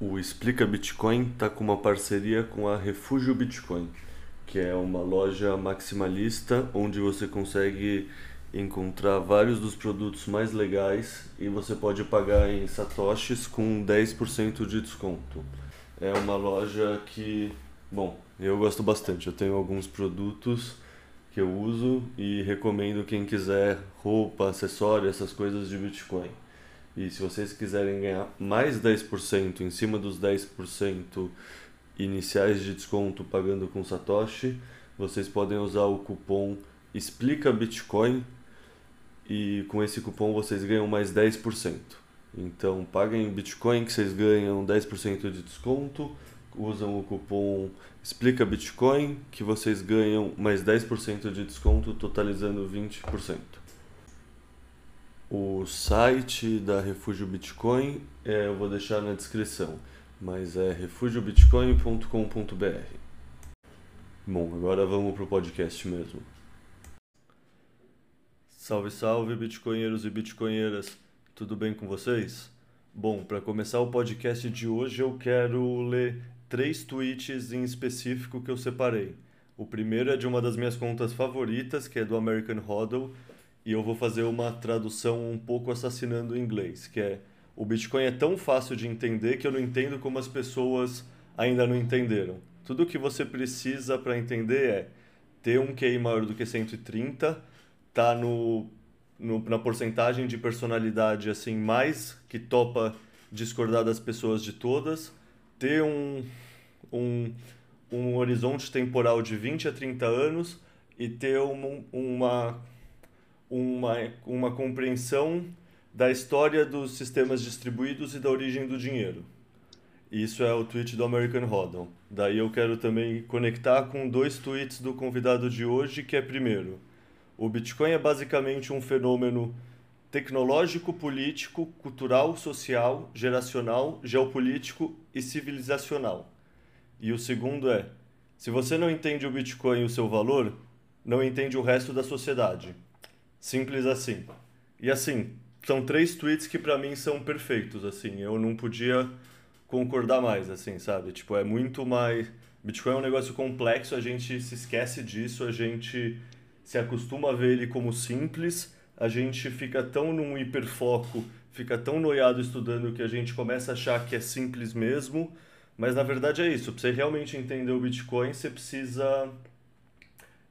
O Explica Bitcoin está com uma parceria com a Refúgio Bitcoin, que é uma loja maximalista onde você consegue encontrar vários dos produtos mais legais e você pode pagar em satoshis com 10% de desconto. É uma loja que, bom, eu gosto bastante. Eu tenho alguns produtos que eu uso e recomendo quem quiser roupa, acessório, essas coisas de Bitcoin. E se vocês quiserem ganhar mais 10% em cima dos 10% iniciais de desconto pagando com Satoshi, vocês podem usar o cupom Explica Bitcoin e com esse cupom vocês ganham mais 10%. Então paguem Bitcoin que vocês ganham 10% de desconto, usam o cupom Explica Bitcoin que vocês ganham mais 10% de desconto, totalizando 20%. O site da Refúgio Bitcoin é, eu vou deixar na descrição, mas é refugiobitcoin.com.br. Bom, agora vamos para o podcast mesmo. Salve, salve, bitcoinheiros e bitcoinheiras. Tudo bem com vocês? Bom, para começar o podcast de hoje, eu quero ler três tweets em específico que eu separei. O primeiro é de uma das minhas contas favoritas, que é do American Hodl, e eu vou fazer uma tradução um pouco assassinando o inglês, que é o Bitcoin é tão fácil de entender que eu não entendo como as pessoas ainda não entenderam. Tudo o que você precisa para entender é ter um QI maior do que 130, tá no, no, na porcentagem de personalidade assim mais que topa discordar das pessoas de todas, ter um, um, um horizonte temporal de 20 a 30 anos e ter uma, uma, uma, uma compreensão da história dos sistemas distribuídos e da origem do dinheiro. Isso é o tweet do American Hodl. Daí eu quero também conectar com dois tweets do convidado de hoje, que é primeiro, o Bitcoin é basicamente um fenômeno tecnológico, político, cultural, social, geracional, geopolítico e civilizacional. E o segundo é: se você não entende o Bitcoin e o seu valor, não entende o resto da sociedade. Simples assim. E assim, são três tweets que para mim são perfeitos, assim, eu não podia concordar mais, assim, sabe? Tipo, é muito mais Bitcoin é um negócio complexo, a gente se esquece disso, a gente se acostuma a ver ele como simples, a gente fica tão num hiperfoco, fica tão noiado estudando que a gente começa a achar que é simples mesmo, mas na verdade é isso. Para você realmente entender o Bitcoin, você precisa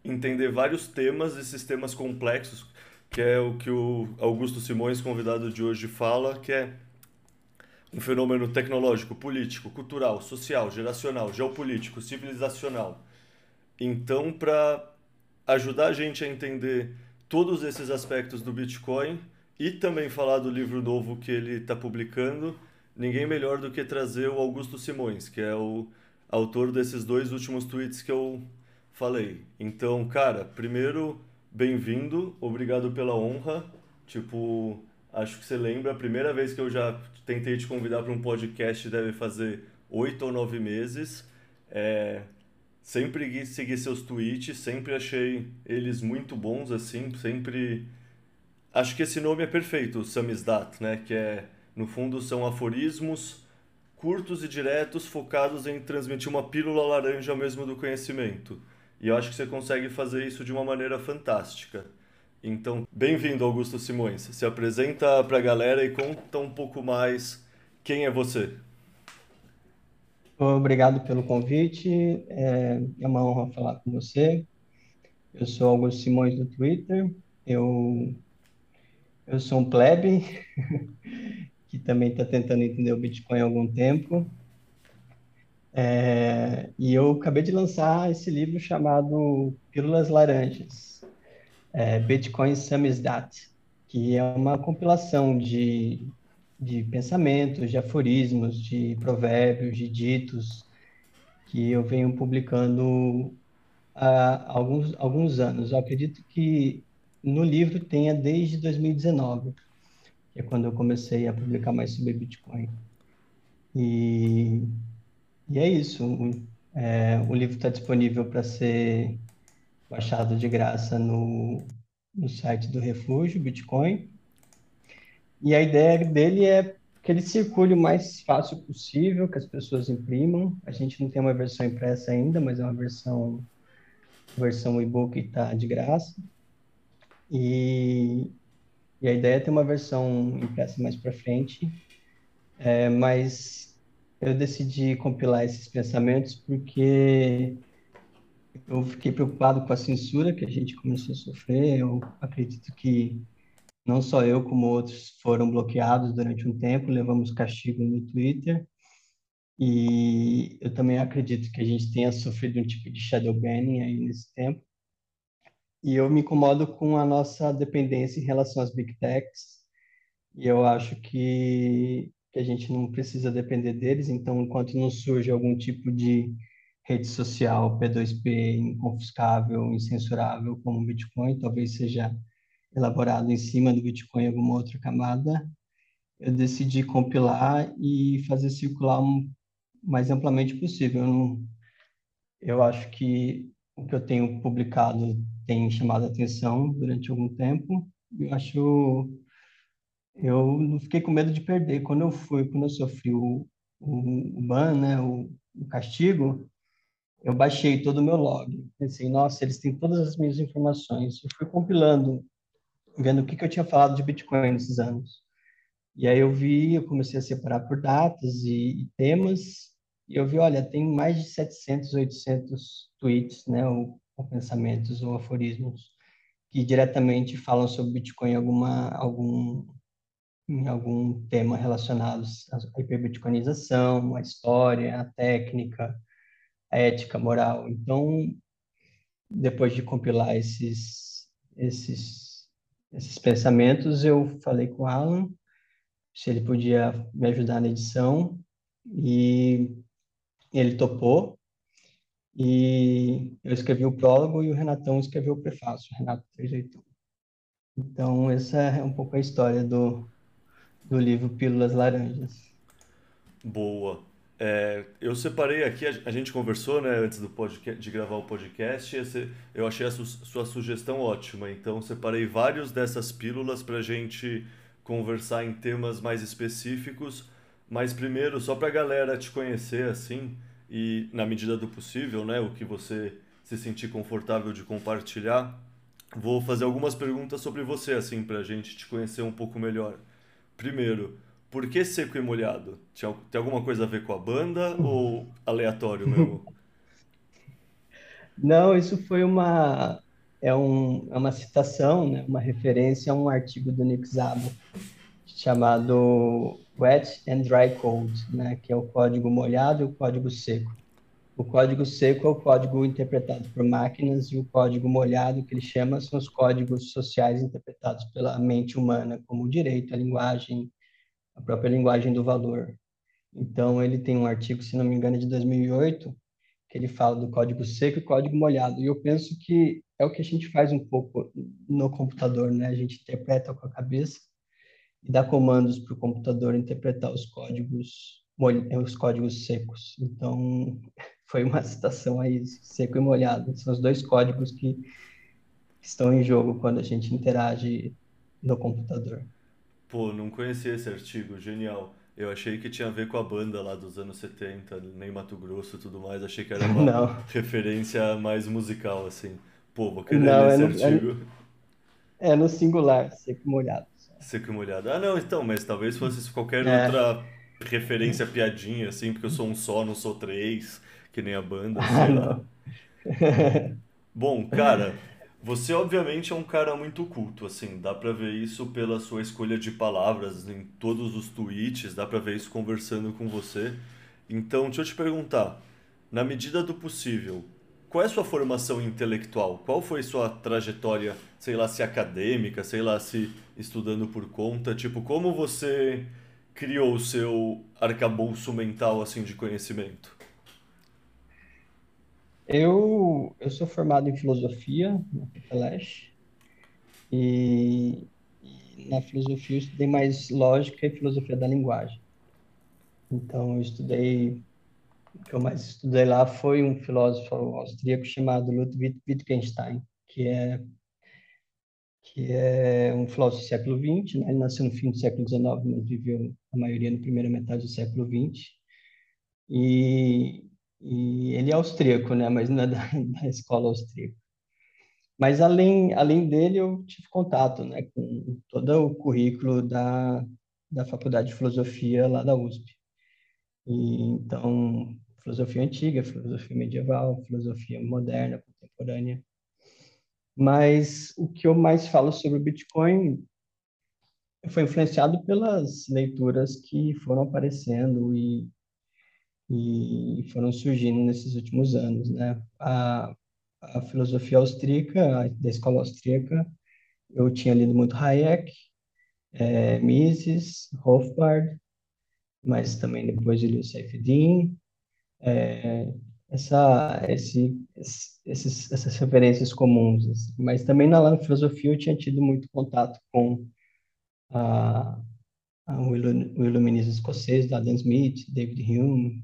entender vários temas e sistemas complexos, que é o que o Augusto Simões, convidado de hoje, fala, que é um fenômeno tecnológico, político, cultural, social, geracional, geopolítico, civilizacional. Então, para ajudar a gente a entender todos esses aspectos do Bitcoin e também falar do livro novo que ele está publicando, ninguém melhor do que trazer o Augusto Simões, que é o autor desses dois últimos tweets que eu falei. Então, cara, primeiro, bem-vindo, obrigado pela honra. Tipo, acho que você lembra, a primeira vez que eu já tentei te convidar para um podcast deve fazer oito ou nove meses. É, Sempre segui seus tweets, sempre achei eles muito bons, assim, sempre... Acho que esse nome é perfeito, Samizdat, né? Que é, no fundo, são aforismos curtos e diretos focados em transmitir uma pílula laranja mesmo do conhecimento. E eu acho que você consegue fazer isso de uma maneira fantástica. Então, bem-vindo, Augusto Simões. Se apresenta para a galera e conta um pouco mais quem é você. Obrigado pelo convite. É, é uma honra falar com você. Eu sou Augusto Simões do Twitter. Eu, eu sou um plebe que também está tentando entender o Bitcoin há algum tempo. É, e eu acabei de lançar esse livro chamado Pílulas Laranjas, é, Bitcoin Samizdat, que é uma compilação de de pensamentos, de aforismos, de provérbios, de ditos que eu venho publicando há alguns, alguns anos. Eu acredito que no livro tenha desde 2019, que é quando eu comecei a publicar mais sobre Bitcoin. E E é isso. É, o livro está disponível para ser baixado de graça no, no site do Refúgio Bitcoin. E a ideia dele é que ele circule o mais fácil possível, que as pessoas imprimam. A gente não tem uma versão impressa ainda, mas é uma versão versão e-book está de graça. E, e, a ideia é ter uma versão impressa mais para frente. É, mas eu decidi compilar esses pensamentos porque eu fiquei preocupado com a censura que a gente começou a sofrer. Eu acredito que não só eu, como outros foram bloqueados durante um tempo, levamos castigo no Twitter. E eu também acredito que a gente tenha sofrido um tipo de shadow banning aí nesse tempo. E eu me incomodo com a nossa dependência em relação às big techs. E eu acho que, que a gente não precisa depender deles. Então, enquanto não surge algum tipo de rede social P2P inconfiscável, incensurável como o Bitcoin, talvez seja elaborado em cima do Bitcoin em alguma outra camada, eu decidi compilar e fazer circular o mais amplamente possível. Eu, não, eu acho que o que eu tenho publicado tem chamado a atenção durante algum tempo. Eu acho eu não fiquei com medo de perder. Quando eu fui, quando eu sofri o, o, o ban, né, o, o castigo, eu baixei todo o meu log. Pensei, nossa, eles têm todas as minhas informações. Eu fui compilando, vendo o que, que eu tinha falado de Bitcoin nesses anos. E aí eu vi, eu comecei a separar por datas e, e temas, e eu vi, olha, tem mais de 700, 800 tweets, né, ou, ou pensamentos ou aforismos que diretamente falam sobre Bitcoin em alguma algum em algum tema relacionado à hiperbitcoinização, à história, à técnica, à ética moral. Então, depois de compilar esses esses esses pensamentos, eu falei com o Alan se ele podia me ajudar na edição e ele topou. E eu escrevi o prólogo e o Renatão escreveu o prefácio, Renato 381. Então, essa é um pouco a história do, do livro Pílulas Laranjas. Boa. É, eu separei aqui, a, gente conversou né, antes do podcast, de gravar o podcast, esse, eu achei a su, sua sugestão ótima, então separei vários dessas pílulas para a gente conversar em temas mais específicos, mas primeiro, só para a galera te conhecer assim, e na medida do possível, né, o que você se sentir confortável de compartilhar, vou fazer algumas perguntas sobre você, assim, para a gente te conhecer um pouco melhor. Primeiro, por que seco e molhado? Tem alguma coisa a ver com a banda ou aleatório mesmo? Não, isso foi uma é, um, é uma citação, né, uma referência a um artigo do Nick Szabo chamado Wet and Dry Code, né, que é o código molhado e o código seco. O código seco é o código interpretado por máquinas e o código molhado, que ele chama, são os códigos sociais interpretados pela mente humana, como o direito, a linguagem, a própria linguagem do valor. Então, ele tem um artigo, se não me engano, de 2008, que ele fala do código seco e código molhado. E eu penso que é o que a gente faz um pouco no computador, né? A gente interpreta com a cabeça e dá comandos para o computador interpretar os códigos os códigos secos. Então, foi uma citação aí, seco e molhado. São os dois códigos que estão em jogo quando a gente interage no computador. Pô, não conhecia esse artigo, genial. Eu achei que tinha a ver com a banda lá dos anos 70, nem Mato Grosso e tudo mais. Achei que era uma não. referência mais musical, assim. Pô, vou querer não, ler esse é no, artigo. É, é no singular, seco e molhado. Seco e molhado. Ah, não, então, mas talvez fosse qualquer é. outra referência piadinha, assim, porque eu sou um só, não sou três, que nem a banda, ah, sei lá. Bom, cara, você obviamente é um cara muito culto, assim, dá pra ver isso pela sua escolha de palavras em todos os tweets, dá pra ver isso conversando com você. Então, deixa eu te perguntar, na medida do possível, qual é a sua formação intelectual? Qual foi sua trajetória, sei lá, se acadêmica, sei lá, se estudando por conta? Tipo, como você criou o seu arcabouço mental, assim, de conhecimento? Eu, eu sou formado em filosofia na FEFELESH e, e na filosofia eu estudei mais lógica e filosofia da linguagem. Então, eu estudei que eu mais estudei lá foi um filósofo austríaco chamado Ludwig Wittgenstein, que é que é um filósofo do século XX, né? ele nasceu no fim do século XIX, mas viveu a maioria na primeira metade do século XX. E, e ele é austríaco, né? mas não é da, da escola austríaca. Mas além, além dele, eu tive contato né, com todo o currículo da, da Faculdade de Filosofia lá da USP. E, então, filosofia antiga, filosofia medieval, filosofia moderna, contemporânea. Mas o que eu mais falo sobre o Bitcoin foi influenciado pelas leituras que foram aparecendo e, e foram surgindo nesses últimos anos, né? A, a filosofia austríaca, da escola austríaca, eu tinha lido muito Hayek, é, Mises, Rothbard, mas também depois eu li o Seyfedin, é, essa, esse, esses, essas referências comuns. Assim. Mas também na, filosofia eu tinha tido muito contato com a, a, o, iluminismo escocês, da Adam Smith, David Hume,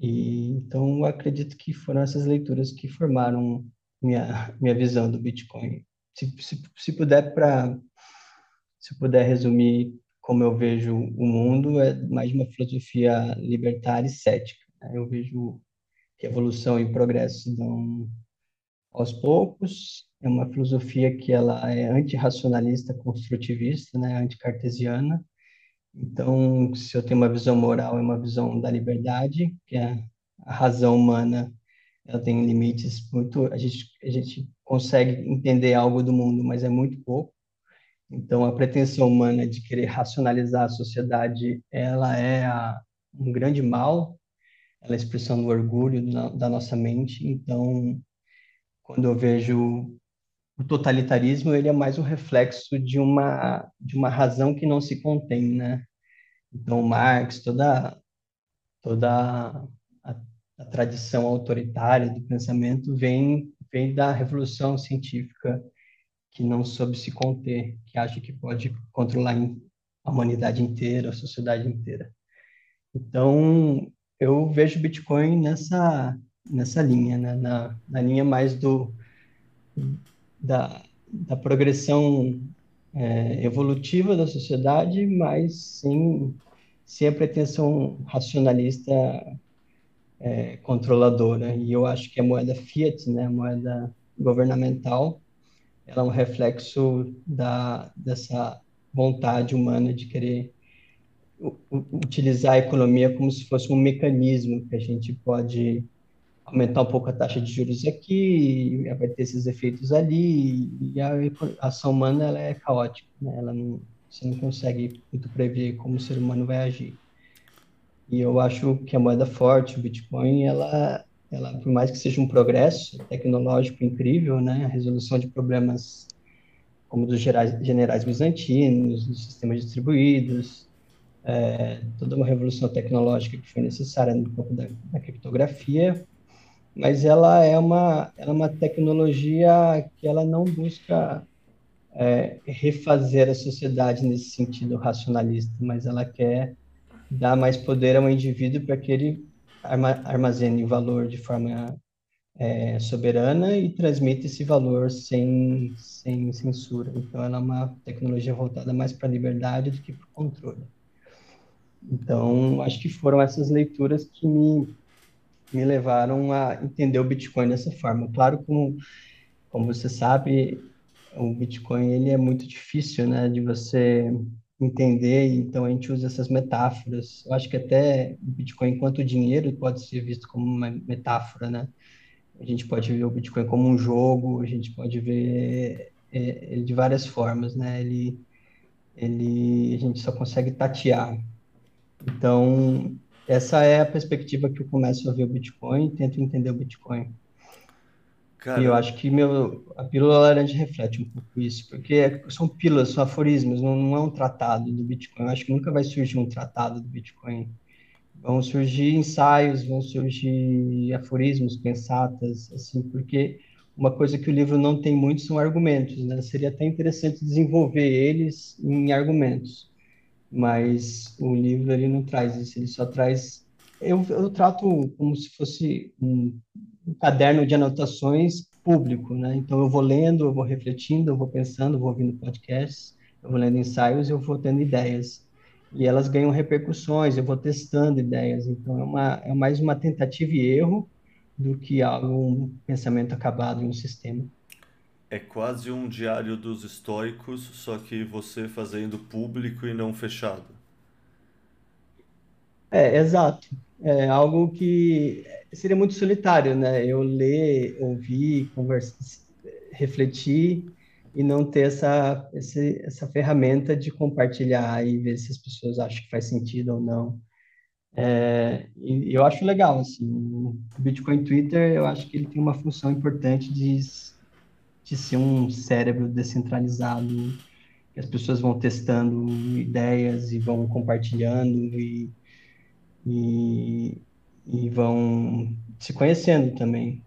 e, então, acredito que foram essas leituras que formaram minha, minha visão do Bitcoin. Se, se, se puder para se puder resumir como eu vejo o mundo, é mais uma filosofia libertária e cética. Né? Eu vejo que evolução e progresso dão aos poucos. É uma filosofia que ela é antirracionalista, construtivista, né? anticartesiana, então, se eu tenho uma visão moral, é uma visão da liberdade, que é a razão humana, ela tem limites muito, a gente a gente consegue entender algo do mundo, mas é muito pouco. Então, a pretensão humana de querer racionalizar a sociedade, ela é a, um grande mal, ela é a expressão do orgulho da, da nossa mente. Então, quando eu vejo o totalitarismo ele é mais um reflexo de uma de uma razão que não se contém, né? Então Marx, toda toda a, a tradição autoritária do pensamento vem vem da revolução científica que não soube se conter, que acha que pode controlar a humanidade inteira, a sociedade inteira. Então eu vejo Bitcoin nessa nessa linha, né? na, na linha mais do da, da progressão é, evolutiva da sociedade, mas sem, sem a pretensão racionalista é, controladora. E eu acho que a moeda fiat, né, a moeda governamental, ela é um reflexo da, dessa vontade humana de querer utilizar a economia como se fosse um mecanismo que a gente pode aumentar um pouco a taxa de juros aqui, vai ter esses efeitos ali, e a ação humana ela é caótica, né? ela não, você não consegue muito prever como o ser humano vai agir. E eu acho que a moeda forte, o Bitcoin, ela, ela por mais que seja um progresso tecnológico incrível, né, a resolução de problemas como dos gerais, generais bizantinos, dos sistemas distribuídos, é, toda uma revolução tecnológica que foi necessária no campo da, da criptografia, mas ela é uma, ela é uma tecnologia que ela não busca é, refazer a sociedade nesse sentido racionalista, mas ela quer dar mais poder ao indivíduo para que ele armazene valor de forma é, soberana e transmita esse valor sem, sem censura. Então, ela é uma tecnologia voltada mais para a liberdade do que para o controle. Então, acho que foram essas leituras que me me levaram a entender o Bitcoin dessa forma. Claro, como, como você sabe, o Bitcoin ele é muito difícil, né, de você entender, então a gente usa essas metáforas. Eu acho que até o Bitcoin, enquanto dinheiro, pode ser visto como uma metáfora, né? A gente pode ver o Bitcoin como um jogo, a gente pode ver é, ele de várias formas, né? Ele, ele, a gente só consegue tatear. Então, essa é a perspectiva que eu começo a ver o Bitcoin, tento entender o Bitcoin. Cara... E eu acho que meu, a pílula laranja reflete um pouco isso, porque são pílulas, são aforismos, não, não é um tratado do Bitcoin. Eu acho que nunca vai surgir um tratado do Bitcoin. Vão surgir ensaios, vão surgir aforismos, pensatas, assim, porque uma coisa que o livro não tem muito são argumentos, né? Seria até interessante desenvolver eles em argumentos mas o livro ele não traz isso, ele só traz eu, eu trato como se fosse um, um caderno de anotações público, né? Então eu vou lendo, eu vou refletindo, eu vou pensando, eu vou ouvindo podcasts, eu vou lendo ensaios, eu vou tendo ideias e elas ganham repercussões, eu vou testando ideias, então é, uma, é mais uma tentativa e erro do que algo, um pensamento acabado em um sistema. É quase um diário dos estoicos, só que você fazendo público e não fechado. É, exato. É algo que seria muito solitário, né? Eu ler, ouvir, conversar, refletir e não ter essa, esse, essa ferramenta de compartilhar e ver se as pessoas acham que faz sentido ou não. É, eu acho legal, assim, o Bitcoin Twitter, eu acho que ele tem uma função importante de, de ser um cérebro descentralizado, que as pessoas vão testando ideias e vão compartilhando e, e, e vão se conhecendo também.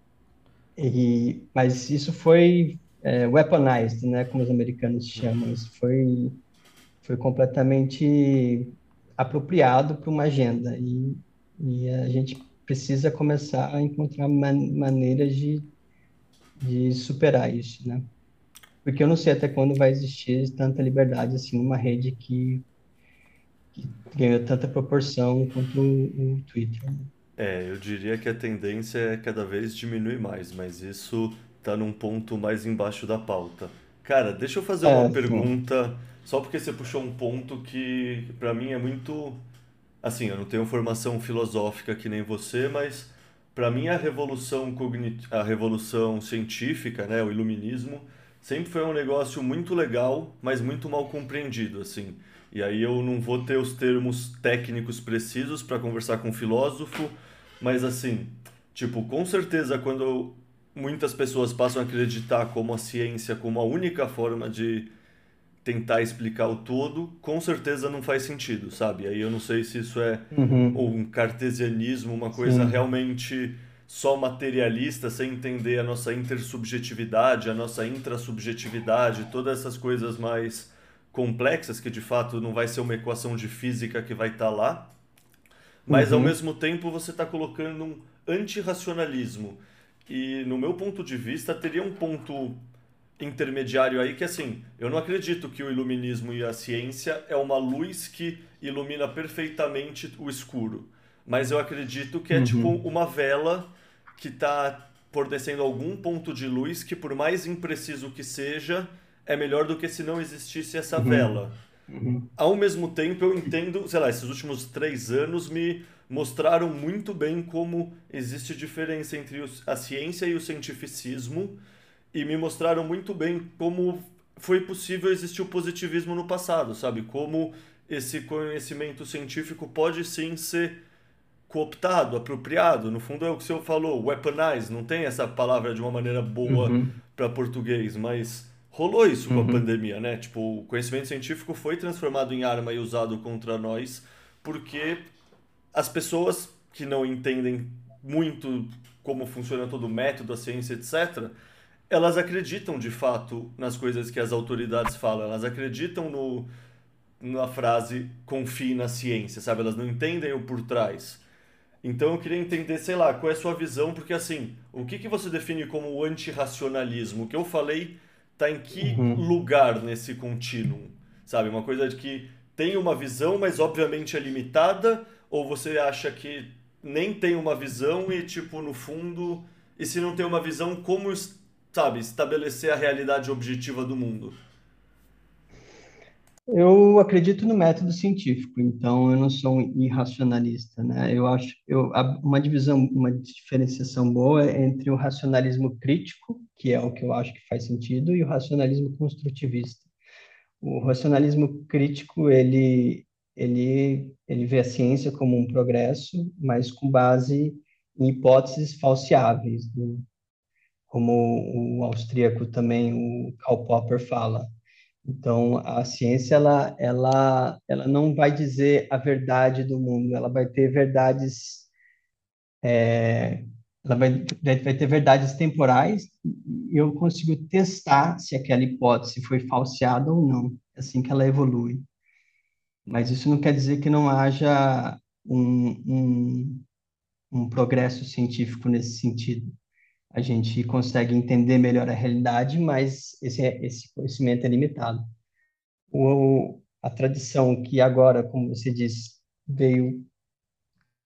E, mas isso foi é, weaponized, né, como os americanos chamam. Isso foi, foi completamente apropriado para uma agenda e, e a gente precisa começar a encontrar man maneiras de, de superar isso, né? Porque eu não sei até quando vai existir tanta liberdade assim numa rede que, que ganhou tanta proporção quanto o, o Twitter. Né? É, eu diria que a tendência é cada vez diminuir mais, mas isso tá num ponto mais embaixo da pauta. Cara, deixa eu fazer uma é, pergunta, sim. só porque você puxou um ponto que para mim é muito assim, eu não tenho formação filosófica que nem você, mas para mim a revolução cognit... a revolução científica, né, o iluminismo, sempre foi um negócio muito legal, mas muito mal compreendido, assim. E aí eu não vou ter os termos técnicos precisos para conversar com um filósofo, mas assim, tipo, com certeza quando muitas pessoas passam a acreditar como a ciência como a única forma de tentar explicar o todo, com certeza não faz sentido, sabe? Aí eu não sei se isso é uhum. um cartesianismo, uma coisa Sim. realmente só materialista, sem entender a nossa intersubjetividade, a nossa intrasubjetividade, todas essas coisas mais complexas que de fato não vai ser uma equação de física que vai estar tá lá. Mas uhum. ao mesmo tempo você está colocando um antirracionalismo e no meu ponto de vista teria um ponto intermediário aí que assim, eu não acredito que o iluminismo e a ciência é uma luz que ilumina perfeitamente o escuro, mas eu acredito que é uhum. tipo uma vela que está fornecendo algum ponto de luz que por mais impreciso que seja, é melhor do que se não existisse essa uhum. vela. Uhum. Ao mesmo tempo, eu entendo, sei lá, esses últimos três anos me mostraram muito bem como existe diferença entre a ciência e o cientificismo e me mostraram muito bem como foi possível existir o positivismo no passado, sabe? Como esse conhecimento científico pode sim ser cooptado, apropriado. No fundo é o que o senhor falou, weaponize, não tem essa palavra de uma maneira boa uhum. para português, mas rolou isso com a uhum. pandemia, né? Tipo, o conhecimento científico foi transformado em arma e usado contra nós porque as pessoas que não entendem muito como funciona todo o método, a ciência, etc., elas acreditam de fato nas coisas que as autoridades falam, elas acreditam no, na frase confie na ciência, sabe? Elas não entendem o por trás. Então eu queria entender, sei lá, qual é a sua visão, porque assim, o que, que você define como antirracionalismo? O que eu falei está em que uhum. lugar nesse contínuo? Sabe? Uma coisa de que tem uma visão, mas obviamente é limitada, ou você acha que nem tem uma visão e, tipo, no fundo, e se não tem uma visão, como, sabe, estabelecer a realidade objetiva do mundo? Eu acredito no método científico, então eu não sou um irracionalista, né? Eu acho eu uma divisão, uma diferenciação boa é entre o racionalismo crítico, que é o que eu acho que faz sentido, e o racionalismo construtivista. O racionalismo crítico ele ele, ele vê a ciência como um progresso, mas com base em hipóteses falseáveis, né? Como o austríaco também, o Karl Popper, fala. Então, a ciência, ela, ela, ela não vai dizer a verdade do mundo, ela vai ter verdades, é, ela vai, vai ter verdades temporais, e eu consigo testar se aquela hipótese foi falseada ou não, assim que ela evolui. Mas isso não quer dizer que não haja um, um, um progresso científico nesse sentido. A gente consegue entender melhor a realidade, mas esse, esse conhecimento é limitado. O, a tradição que agora, como você diz, veio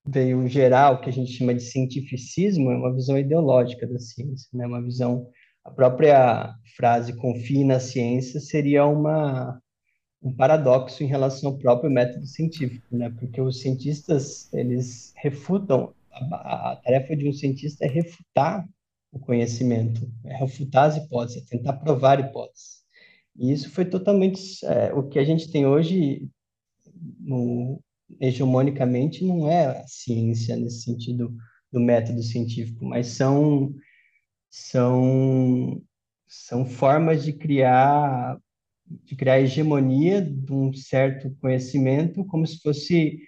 veio gerar o que a gente chama de cientificismo é uma visão ideológica da ciência, né? Uma visão a própria frase confie na ciência seria uma um paradoxo em relação ao próprio método científico, né? Porque os cientistas, eles refutam, a, a tarefa de um cientista é refutar o conhecimento, é refutar as hipóteses, é tentar provar hipóteses. E isso foi totalmente é, o que a gente tem hoje no, hegemonicamente não é a ciência nesse sentido do método científico, mas são são são formas de criar de criar hegemonia de um certo conhecimento, como se fosse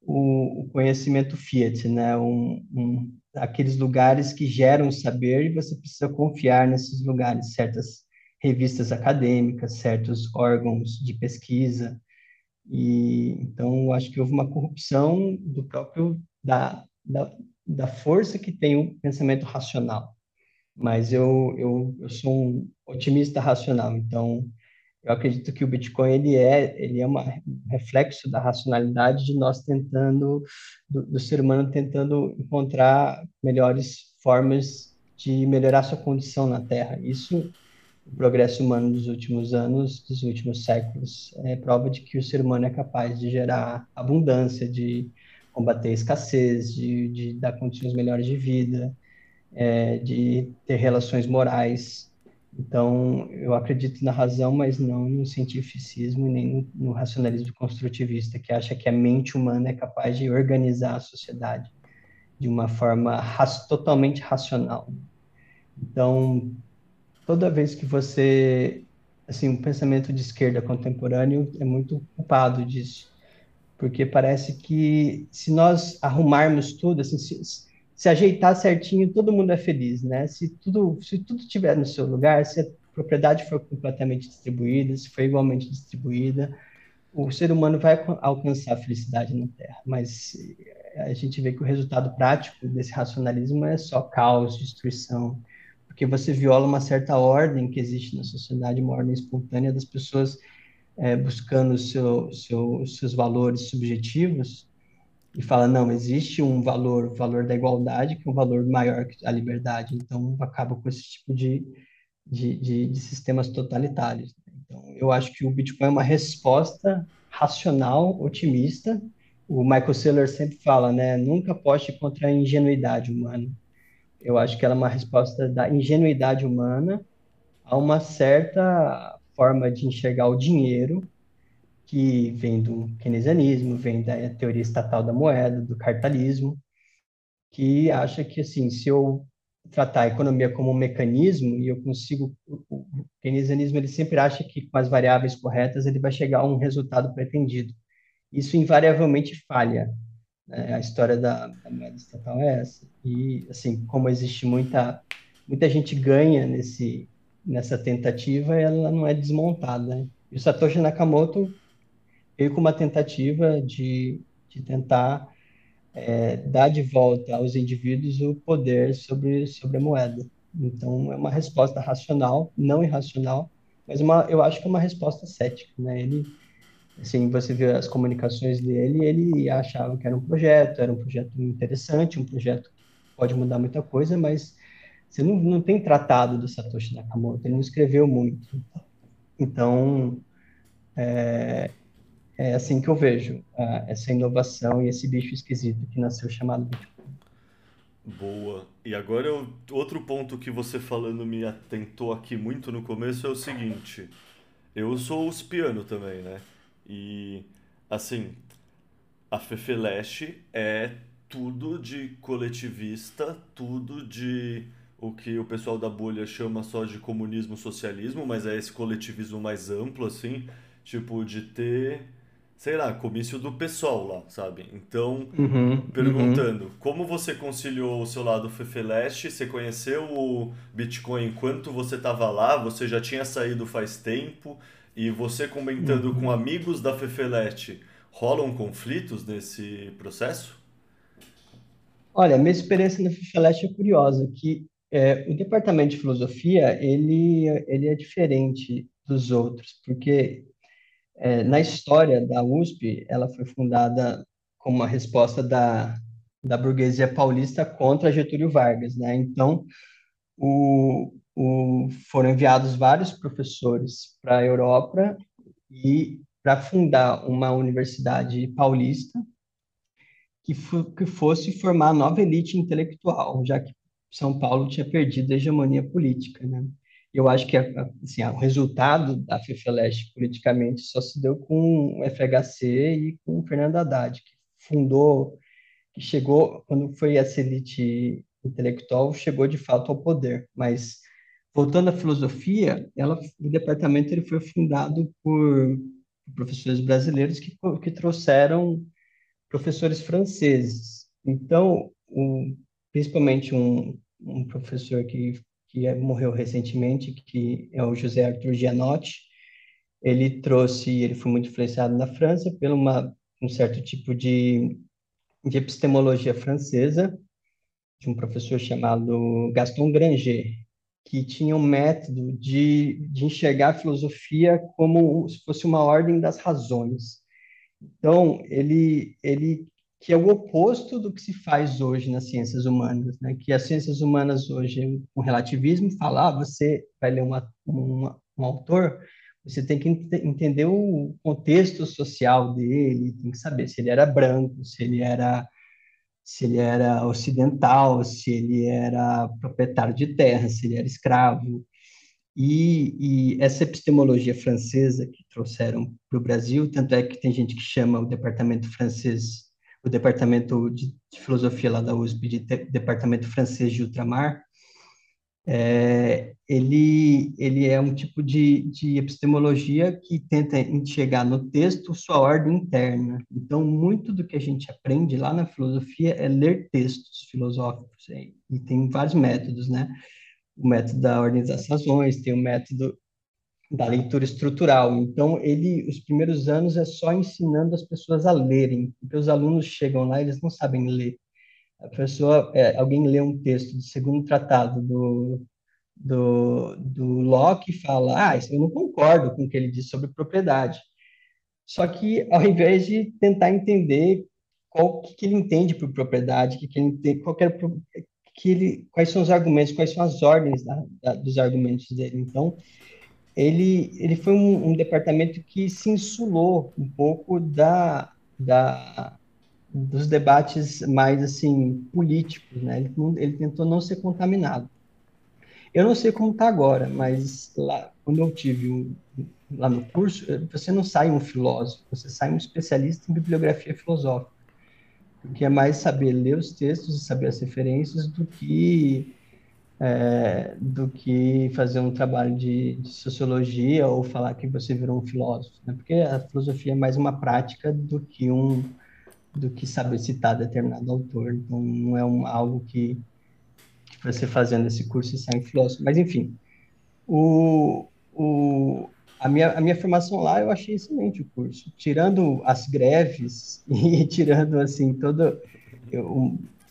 o, o conhecimento fiat, né? Um, um, aqueles lugares que geram saber e você precisa confiar nesses lugares, certas revistas acadêmicas, certos órgãos de pesquisa. E então acho que houve uma corrupção do próprio da, da, da força que tem o pensamento racional. Mas eu, eu, eu sou um otimista racional, então eu acredito que o Bitcoin ele é ele é um reflexo da racionalidade de nós tentando do, do, ser humano tentando encontrar melhores formas de melhorar sua condição na Terra. Isso o progresso humano dos últimos anos, dos últimos séculos, é prova de que o ser humano é capaz de gerar abundância, de combater a escassez, de, de dar condições melhores de vida, é, de ter relações morais então, eu acredito na razão, mas não no cientificismo nem no, no racionalismo construtivista, que acha que a mente humana é capaz de organizar a sociedade de uma forma totalmente racional. Então, toda vez que você, assim, o pensamento de esquerda contemporâneo é muito culpado disso, porque parece que se nós arrumarmos tudo, assim, se, se ajeitar certinho, todo mundo é feliz, né? Se tudo, se tudo tiver no seu lugar, se a propriedade for completamente distribuída, se for igualmente distribuída, o ser humano vai alcançar a felicidade na Terra. Mas eh, a gente vê que o resultado prático desse racionalismo é só caos, destruição, porque você viola uma certa ordem que existe na sociedade, uma ordem espontânea das pessoas é, buscando seu, seu, seus valores subjetivos e fala, não, existe um valor, o valor da igualdade, que é um valor maior que a liberdade. Então, acaba com esse tipo de, de, de, de sistemas totalitários. Então, eu acho que o Bitcoin é uma resposta racional, otimista. O Michael Saylor sempre fala, né, nunca aposte contra a ingenuidade humana. Eu acho que ela é uma resposta da ingenuidade humana a uma certa forma de enxergar o dinheiro que vem do keynesianismo, vem da teoria estatal da moeda, do cartalismo, que acha que, assim, se eu tratar a economia como um mecanismo e eu consigo... O keynesianismo, ele sempre acha que com as variáveis corretas ele vai chegar a um resultado pretendido. Isso invariavelmente falha. Né? A história da, da moeda estatal é essa. E, assim, como existe muita... Muita gente ganha nesse, nessa tentativa, ela não é desmontada. E o Satoshi Nakamoto veio com uma tentativa de, de tentar é, dar de volta aos indivíduos o poder sobre, sobre a moeda. Então, é uma resposta racional, não irracional, mas uma, eu acho que é uma resposta cética, né? Ele, assim, você vê as comunicações dele, ele achava que era um projeto, era um projeto interessante, um projeto que pode mudar muita coisa, mas você não, não tem tratado do Satoshi Nakamoto, ele não escreveu muito. Então, é, é assim que eu vejo uh, essa inovação e esse bicho esquisito que nasceu chamado Bitcoin. Boa. E agora eu, outro ponto que você falando me atentou aqui muito no começo é o seguinte. Eu sou uspiano também, né? E assim, a Fefeleste é tudo de coletivista, tudo de o que o pessoal da bolha chama só de comunismo socialismo, mas é esse coletivismo mais amplo assim, tipo de ter sei lá, comício do pessoal lá, sabe? Então, uhum, perguntando, uhum. como você conciliou o seu lado Fefeleste? Você conheceu o Bitcoin enquanto você estava lá? Você já tinha saído faz tempo? E você comentando uhum. com amigos da Fefeleste, Rolam conflitos nesse processo? Olha, minha experiência na FIFELEST é curiosa, que é, o departamento de filosofia, ele, ele é diferente dos outros, porque é, na história da USP, ela foi fundada como uma resposta da, da burguesia paulista contra Getúlio Vargas, né? Então, o, o, foram enviados vários professores para a Europa e para fundar uma universidade paulista que, que fosse formar a nova elite intelectual, já que São Paulo tinha perdido a hegemonia política, né? Eu acho que assim, o resultado da FEFELEST politicamente só se deu com o FHC e com o Fernando Haddad, que fundou, que chegou, quando foi essa elite intelectual, chegou de fato ao poder. Mas, voltando à filosofia, ela, o departamento ele foi fundado por professores brasileiros que, que trouxeram professores franceses. Então, um, principalmente um, um professor que, que é, morreu recentemente, que é o José Arthur Gianotti, ele trouxe, ele foi muito influenciado na França por um certo tipo de, de epistemologia francesa, de um professor chamado Gaston Granger, que tinha um método de, de enxergar a filosofia como se fosse uma ordem das razões. Então, ele, ele que é o oposto do que se faz hoje nas ciências humanas, né? Que as ciências humanas hoje, com relativismo, fala, ah, você vai ler uma, uma, um autor, você tem que ent entender o contexto social dele, tem que saber se ele era branco, se ele era se ele era ocidental, se ele era proprietário de terra, se ele era escravo, e, e, essa epistemologia francesa que trouxeram para o Brasil, tanto é que tem gente que chama o departamento francês, o departamento de, de filosofia lá da USP, de te, departamento francês de ultramar, é, ele, ele é um tipo de, de epistemologia que tenta enxergar no texto sua ordem interna. Então, muito do que a gente aprende lá na filosofia é ler textos filosóficos, e tem vários métodos, né? o método da ordem das razões, tem o método da leitura estrutural. Então, ele, os primeiros anos é só ensinando as pessoas a lerem, porque os alunos chegam lá eles não sabem ler. A pessoa, é, alguém lê um texto do segundo tratado do, do, do Locke e fala, ah, eu não concordo com o que ele diz sobre propriedade. Só que, ao invés de tentar entender qual que, que ele entende por propriedade, que, que ele entende, qual que era, que ele, quais são os argumentos, quais são as ordens da, da, dos argumentos dele. Então, ele, ele foi um, um, departamento que se insulou um pouco da, da, dos debates mais assim políticos, né? Ele, ele tentou não ser contaminado. Eu não sei como está agora, mas lá quando eu tive um, lá no curso, você não sai um filósofo, você sai um especialista em bibliografia filosófica porque é mais saber ler os textos e saber as referências do que é, do que fazer um trabalho de, de, sociologia ou falar que você virou um filósofo, né? Porque a filosofia é mais uma prática do que um do que saber citar determinado autor. Então não é um, algo que, que você fazendo esse curso sai um filósofo. Mas enfim, o, o a minha, a minha formação lá eu achei excelente o curso, tirando as greves e tirando assim toda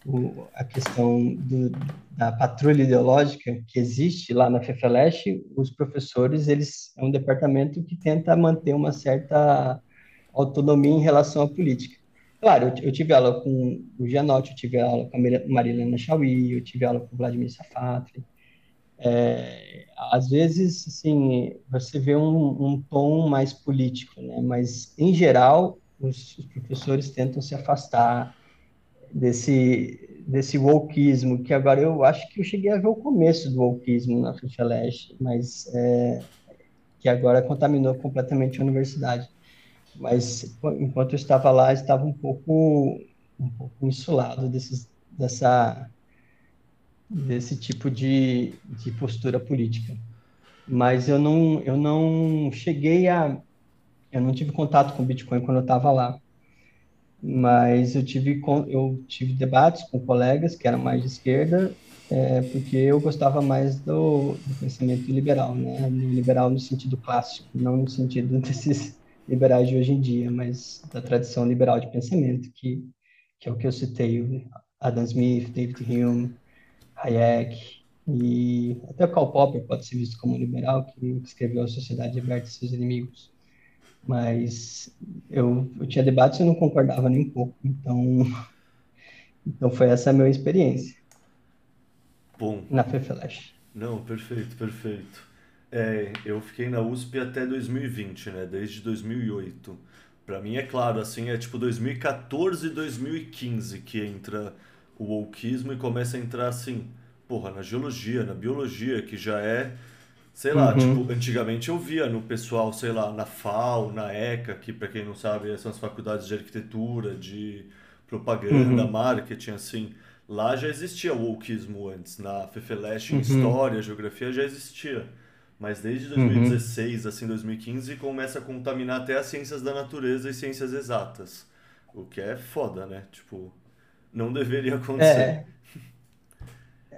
o, a questão do, da patrulha ideológica que existe lá na FEFELESH, os professores eles é um departamento que tenta manter uma certa autonomia em relação à política. Claro, eu, eu tive aula com o Gianotti, eu tive aula com a Marilena Chauí, eu tive aula com o Vladimir Safatli, é, às vezes, assim, você vê um, um, tom mais político, né? Mas, em geral, os, os, professores tentam se afastar desse, desse wokeismo, que agora eu acho que eu cheguei a ver o começo do wokeismo na FIFELESH, mas é, que agora contaminou completamente a universidade. Mas, enquanto eu estava lá, estava um pouco, um pouco insulado desses, dessa desse tipo de, de postura política. Mas eu não, eu não cheguei a. Eu não tive contato com Bitcoin quando eu estava lá. Mas eu tive, eu tive debates com colegas que eram mais de esquerda, é, porque eu gostava mais do, do pensamento liberal, né? Liberal no sentido clássico, não no sentido desses liberais de hoje em dia, mas da tradição liberal de pensamento, que, que é o que eu citei, Adam Smith, David Hume, Hayek, e até Karl Popper pode ser visto como liberal, que escreveu A Sociedade Aberta e Seus Inimigos. Mas eu, eu tinha debates e não concordava nem um pouco, então, então foi essa a minha experiência. Bom. Na FEFELESH. Não, perfeito, perfeito. É, eu fiquei na USP até 2020, né? Desde 2008. Para mim é claro, assim, é tipo 2014 2015 que entra o wokeismo e começa a entrar assim, porra, na geologia, na biologia, que já é, sei lá, uhum. tipo, antigamente eu via no pessoal, sei lá, na FAO, na ECA, que para quem não sabe são as faculdades de arquitetura, de propaganda, uhum. marketing, assim. Lá já existia o wokeismo antes, na FEFELESH em uhum. História, Geografia já existia. Mas desde 2016, uhum. assim, 2015, começa a contaminar até as ciências da natureza e ciências exatas. O que é foda, né? Tipo, não deveria acontecer.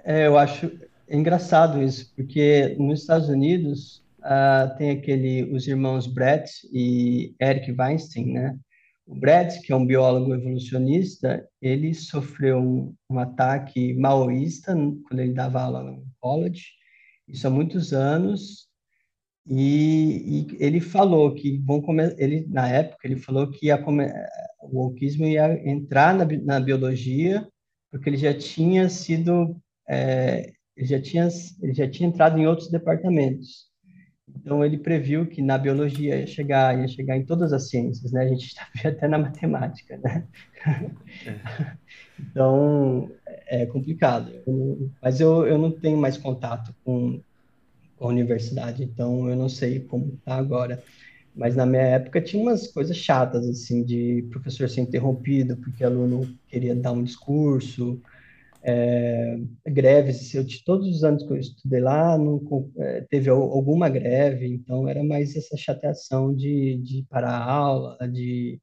É, é eu acho engraçado isso, porque nos Estados Unidos uh, tem aquele, os irmãos Brett e Eric Weinstein, né? O Brett, que é um biólogo evolucionista, ele sofreu um, um ataque maoísta quando ele dava aula no college, isso há muitos anos, e, e ele falou que vão começar, ele na época ele falou que ia come, o wokeismo ia entrar na, na biologia, porque ele já tinha sido, é, ele já tinha, ele já tinha entrado em outros departamentos. Então ele previu que na biologia ia chegar, ia chegar em todas as ciências, né? A gente está vendo até na matemática, né? É. então é complicado. Eu, mas eu, eu não tenho mais contato com, com a universidade, então eu não sei como está agora. Mas na minha época tinha umas coisas chatas, assim, de professor ser interrompido porque aluno queria dar um discurso, é, greves, eu, todos os anos que eu estudei lá, não, é, teve alguma greve, então era mais essa chateação de, de parar a aula, de,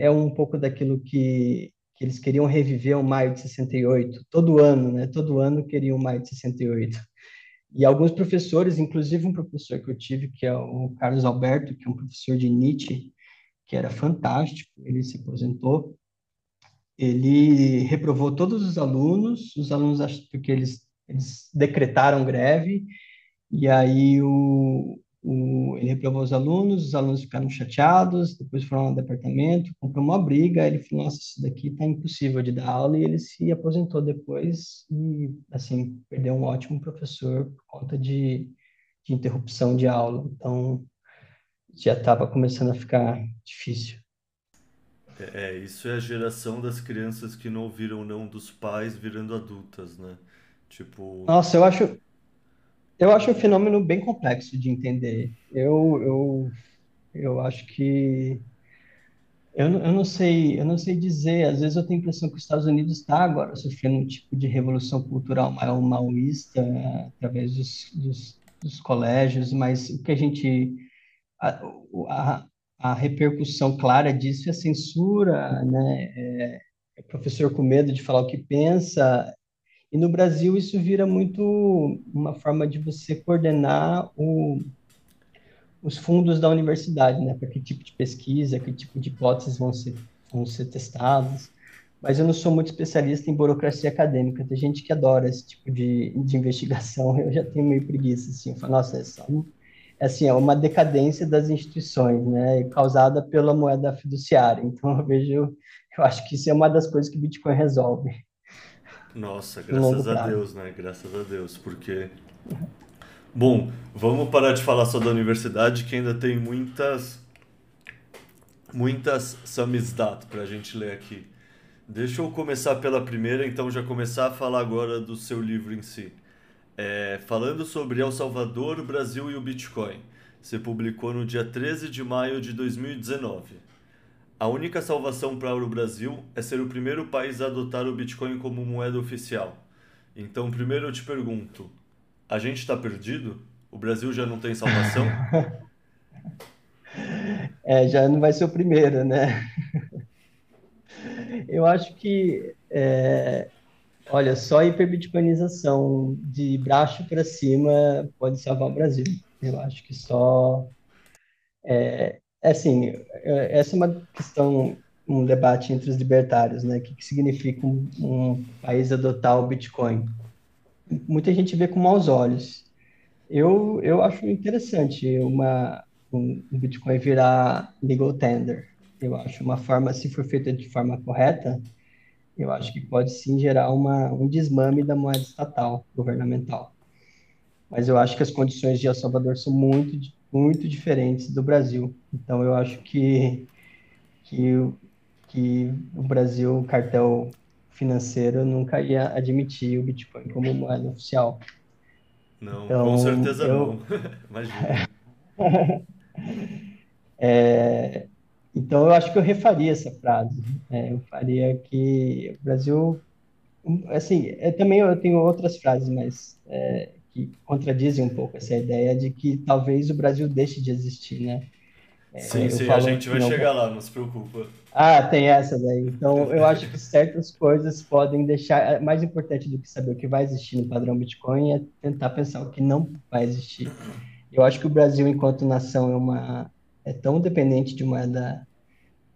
é um pouco daquilo que, que eles queriam reviver o maio de 68, todo ano, né, todo ano queriam o maio de 68. E alguns professores, inclusive um professor que eu tive, que é o Carlos Alberto, que é um professor de Nietzsche, que era fantástico, ele se aposentou, ele reprovou todos os alunos, os alunos porque eles, eles decretaram greve, e aí o, o, ele reprovou os alunos, os alunos ficaram chateados, depois foram ao departamento, comprou uma briga, ele falou, nossa, isso daqui tá impossível de dar aula, e ele se aposentou depois, e assim, perdeu um ótimo professor por conta de, de interrupção de aula, então já estava começando a ficar difícil. É, isso é a geração das crianças que não ouviram não dos pais virando adultas, né? Tipo. Nossa, eu acho, eu acho um fenômeno bem complexo de entender. Eu, eu, eu acho que eu, eu não sei, eu não sei dizer. Às vezes eu tenho a impressão que os Estados Unidos está agora sofrendo um tipo de revolução cultural maoísta através dos, dos, dos colégios, mas o que a gente a, a, a repercussão clara disso é censura, né? É, é professor com medo de falar o que pensa. E no Brasil isso vira muito uma forma de você coordenar o, os fundos da universidade, né? Para que tipo de pesquisa, que tipo de hipóteses vão ser, vão ser testadas. Mas eu não sou muito especialista em burocracia acadêmica. Tem gente que adora esse tipo de, de investigação. Eu já tenho meio preguiça, assim. Eu falo, nossa, é só assim, é uma decadência das instituições, né, causada pela moeda fiduciária. Então, eu vejo, eu acho que isso é uma das coisas que o Bitcoin resolve. Nossa, graças a Deus, né? Graças a Deus, porque Bom, vamos parar de falar só da universidade, que ainda tem muitas muitas samizdat para a gente ler aqui. Deixa eu começar pela primeira, então já começar a falar agora do seu livro em si. É, falando sobre El Salvador, o Brasil e o Bitcoin. Você publicou no dia 13 de maio de 2019. A única salvação para o Brasil é ser o primeiro país a adotar o Bitcoin como moeda oficial. Então, primeiro eu te pergunto: a gente está perdido? O Brasil já não tem salvação? é, já não vai ser o primeiro, né? Eu acho que é, Olha, só a hiperbitcoinização de baixo para cima pode salvar o Brasil. Eu acho que só é, é assim, é, essa é uma questão, um debate entre os libertários, né? O que, que significa um, um país adotar o Bitcoin? Muita gente vê com maus olhos. Eu, eu acho interessante uma, um, um Bitcoin virar legal tender. Eu acho uma forma, se for feita de forma correta, eu acho que pode sim gerar uma, um desmame da moeda estatal, governamental. Mas eu acho que as condições de El Salvador são muito, muito diferentes do Brasil. Então eu acho que, que, que o Brasil, o cartel financeiro, nunca ia admitir o Bitcoin como moeda oficial. Não, então, com certeza eu... não. Imagina. é, então eu acho que eu refaria essa frase. É, eu faria que o Brasil, assim, é, também eu tenho outras frases, mas é, que contradizem um pouco essa ideia de que talvez o Brasil deixe de existir, né? É, sim, sim, a gente vai não... chegar lá, não se preocupa. Ah, tem essa daí. Então, eu acho que certas coisas podem deixar. É, mais importante do que saber o que vai existir no padrão Bitcoin é tentar pensar o que não vai existir. Eu acho que o Brasil, enquanto nação, é uma é tão dependente de moeda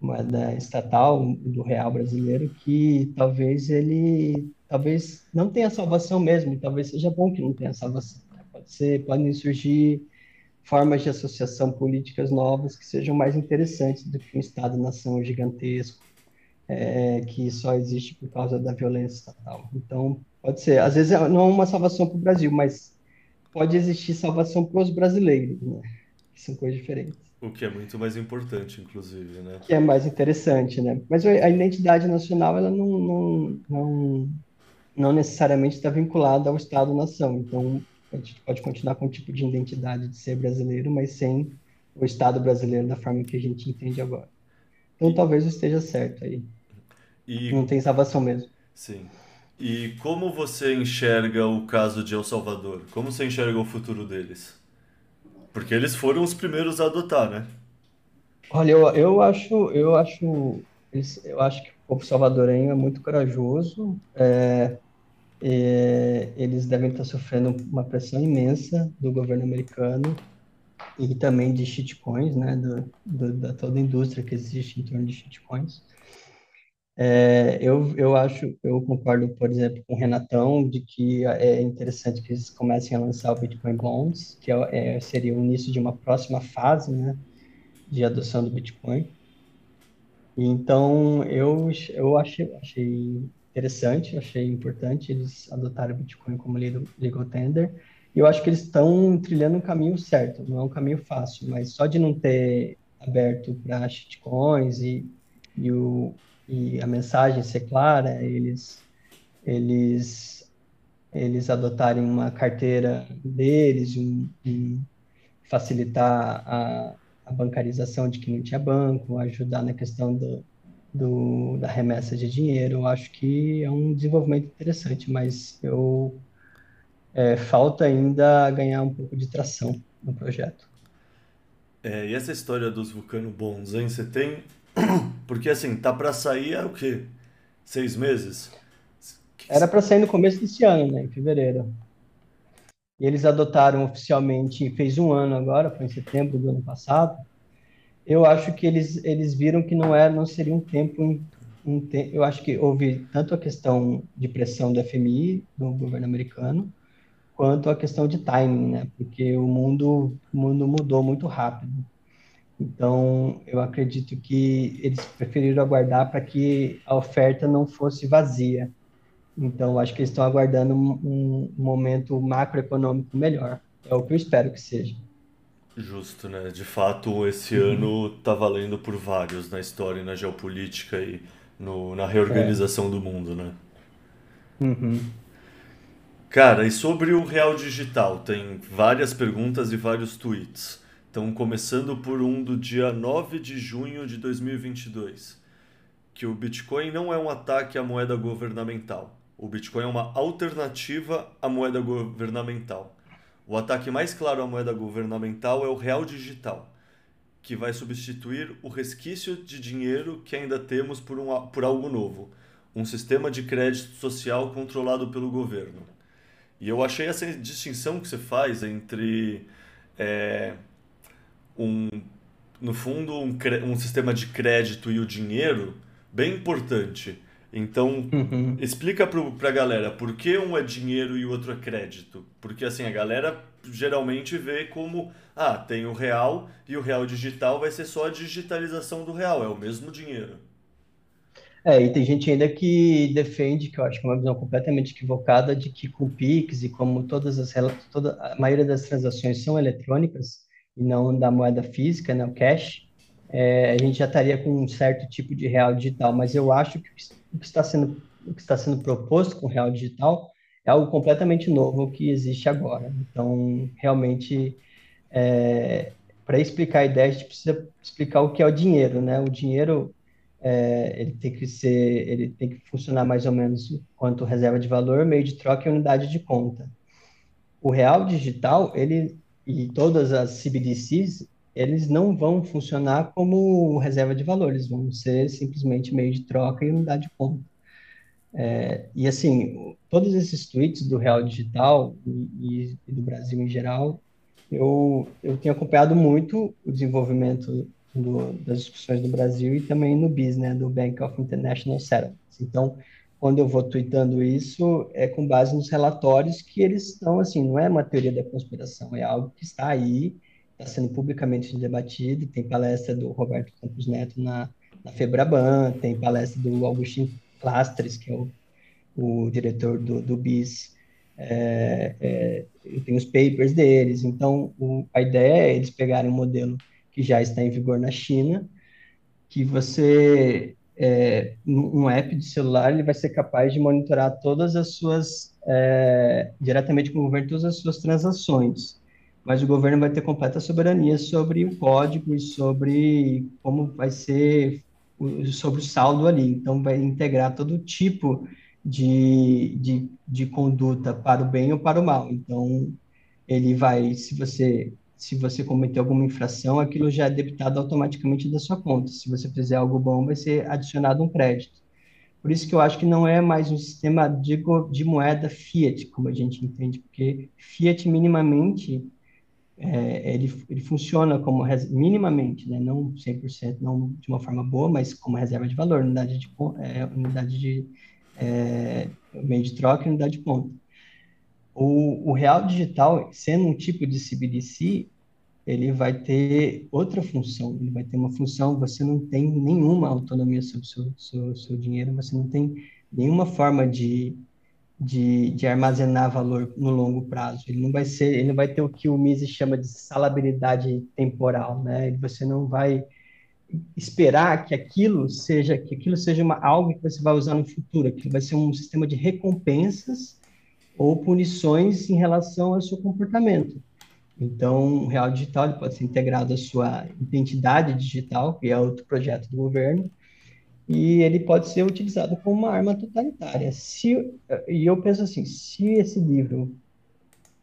moeda estatal do real brasileiro que talvez ele talvez não tenha salvação mesmo, talvez seja bom que não tenha salvação. Né? Pode ser, podem surgir formas de associação políticas novas que sejam mais interessantes do que um Estado-nação gigantesco é, que só existe por causa da violência estatal. Então, pode ser, às vezes não é uma salvação para o Brasil, mas pode existir salvação para os brasileiros, né? que são coisas diferentes. O que é muito mais importante, inclusive, né? Que é mais interessante, né? Mas a identidade nacional, ela não, não, não, não necessariamente está vinculada ao Estado-nação. Então, a gente pode continuar com o tipo de identidade de ser brasileiro, mas sem o Estado brasileiro da forma que a gente entende agora. Então, e... talvez esteja certo aí. E... Não tem salvação mesmo. Sim. E como você enxerga o caso de El Salvador? Como você enxerga o futuro deles? Porque eles foram os primeiros a adotar, né? Olha, eu, eu acho, eu acho, eu acho que o povo salvadorenho é muito corajoso. É, é, eles devem estar sofrendo uma pressão imensa do governo americano e também de shitcoins, né, do, do, da toda a indústria que existe em torno de shitcoins. É, eu, eu acho, eu concordo, por exemplo, com o Renatão, de que é interessante que eles comecem a lançar o Bitcoin Bonds, que é, é, seria o início de uma próxima fase, né, de adoção do Bitcoin. Então, eu, eu achei, achei interessante, achei importante eles adotarem o Bitcoin como legal tender, e eu acho que eles estão trilhando um caminho certo, não é um caminho fácil, mas só de não ter aberto para shitcoins e, e o e a mensagem ser clara, eles eles eles adotarem uma carteira deles, um, um, facilitar a, a bancarização de quem não tinha banco, ajudar na questão do, do, da remessa de dinheiro, eu acho que é um desenvolvimento interessante, mas eu é, falta ainda ganhar um pouco de tração no projeto. É, e essa história dos Vulcano Bonds, hein? Você tem porque assim, tá para sair é o quê? Seis meses? Era para sair no começo desse ano, né? Em fevereiro. E eles adotaram oficialmente, fez um ano agora, foi em setembro do ano passado. Eu acho que eles, eles viram que não era, não seria um tempo, um te, eu acho que houve tanto a questão de pressão do FMI, do governo americano, quanto a questão de timing, né? Porque o mundo, o mundo mudou muito rápido. Então, eu acredito que eles preferiram aguardar para que a oferta não fosse vazia. Então, acho que eles estão aguardando um, momento macroeconômico melhor. É o que eu espero que seja. Justo, né? De fato, esse uhum. ano está valendo por vários na história, na geopolítica e no, na reorganização é. do mundo, né? Uhum. Cara, e sobre o real digital? Tem várias perguntas e vários tweets. Então, começando por um do dia 9 de junho de 2022, que o Bitcoin não é um ataque à moeda governamental. O Bitcoin é uma alternativa à moeda governamental. O ataque mais claro à moeda governamental é o real digital, que vai substituir o resquício de dinheiro que ainda temos por, um, por algo novo, um sistema de crédito social controlado pelo governo. E eu achei essa distinção que você faz entre é, um, no fundo, um, um sistema de crédito e o dinheiro bem importante. Então, uhum. explica para a galera por que um é dinheiro e o outro é crédito. Porque assim, a galera geralmente vê como, ah, tem o real e o real digital vai ser só a digitalização do real, é o mesmo dinheiro. É, e tem gente ainda que defende, que eu acho que é uma visão completamente equivocada, de que com o Pix e como todas as toda a maioria das transações são eletrônicas e não da moeda física, né, o cash, é, a gente já estaria com um certo tipo de real digital. Mas eu acho que o que está sendo o que está sendo proposto com real digital é algo completamente novo que existe agora. Então, realmente, é, para explicar a ideia, a gente precisa explicar o que é o dinheiro, né? O dinheiro é, ele tem que ser, ele tem que funcionar mais ou menos quanto reserva de valor, meio de troca e unidade de conta. O real digital, ele e todas as CBDCs, eles não vão funcionar como reserva de valor, eles vão ser simplesmente meio de troca e unidade de conta. É, e assim, todos esses tweets do real digital e, e do Brasil em geral, eu, eu tenho acompanhado muito o desenvolvimento do, das discussões do Brasil e também no BIS, né, do Bank of International Settlements. Então, quando eu vou tweetando isso, é com base nos relatórios que eles estão, assim, não é uma teoria da conspiração, é algo que está aí, está sendo publicamente debatido, tem palestra do Roberto Campos Neto na, na FEBRABAN, tem palestra do Augustin Clastres, que é o, o diretor do, do BIS, é, é, tem os papers deles, então o, a ideia é eles pegarem um modelo que já está em vigor na China, que você, é, um app de celular, ele vai ser capaz de monitorar todas as suas, é, diretamente com o governo, todas as suas transações. Mas o governo vai ter completa soberania sobre o código e sobre como vai ser, sobre o saldo ali. Então, vai integrar todo tipo de, de, de conduta para o bem ou para o mal. Então, ele vai, se você se você cometer alguma infração, aquilo já é debitado automaticamente da sua conta. Se você fizer algo bom, vai ser adicionado um crédito. Por isso que eu acho que não é mais um sistema de, de moeda fiat, como a gente entende, porque fiat minimamente é, ele, ele funciona como minimamente, né? não 100%, não de uma forma boa, mas como reserva de valor, unidade de, é, unidade de é, meio de troca e unidade de ponta. O, o real digital, sendo um tipo de CBDC, ele vai ter outra função, ele vai ter uma função, você não tem nenhuma autonomia sobre o seu, seu, seu dinheiro, você não tem nenhuma forma de, de, de, armazenar valor no longo prazo. Ele não vai ser, ele não vai ter o que o Mises chama de salabilidade temporal, né? Você não vai esperar que aquilo seja que aquilo seja uma algo que você vai usar no futuro, aquilo vai ser um sistema de recompensas ou punições em relação ao seu comportamento. Então, o Real Digital pode ser integrado à sua identidade digital, que é outro projeto do governo, e ele pode ser utilizado como uma arma totalitária. Se, e eu penso assim, se esse livro,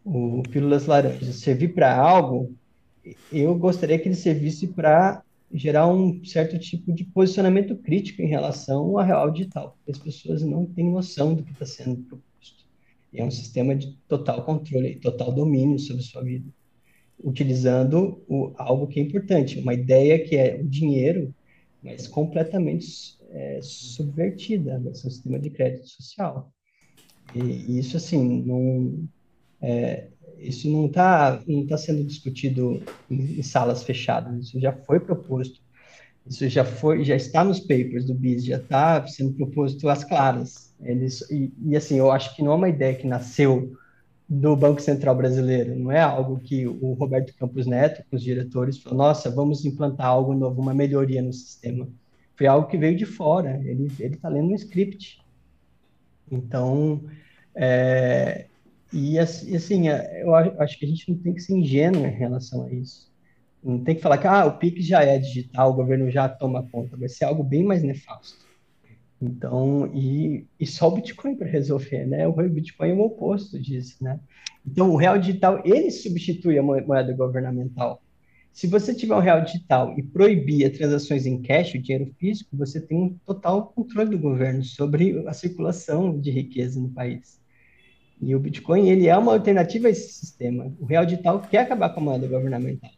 o Pílulas Laranjas, servir para algo, eu gostaria que ele servisse para gerar um certo tipo de posicionamento crítico em relação ao real digital, as pessoas não têm noção do que está sendo proposto. E é um sistema de total controle, total domínio sobre sua vida utilizando o, algo que é importante, uma ideia que é o dinheiro, mas completamente é, subvertida, um sistema de crédito social. E, e isso, assim, não, é, isso não está não tá sendo discutido em, em, salas fechadas, isso já foi proposto, isso já foi, já está nos papers do BIS, já está sendo proposto às claras. Eles, e, e, assim, eu acho que não é uma ideia que nasceu do Banco Central Brasileiro. Não é algo que o Roberto Campos Neto, com os diretores, falou: nossa, vamos implantar algo novo, uma melhoria no sistema. Foi algo que veio de fora. Ele está lendo um script. Então, é, e assim, é, eu acho que a gente não tem que ser ingênuo em relação a isso. Não tem que falar que ah, o PIX já é digital, o governo já toma conta. Vai ser algo bem mais nefasto. Então, e, e só o Bitcoin para resolver, né? O Bitcoin é o oposto disso, né? Então, o real digital, ele substitui a moeda governamental. Se você tiver um real digital e proibir as transações em cash, o dinheiro físico, você tem um total controle do governo sobre a circulação de riqueza no país. E o Bitcoin, ele é uma alternativa a esse sistema. O real digital quer acabar com a moeda governamental.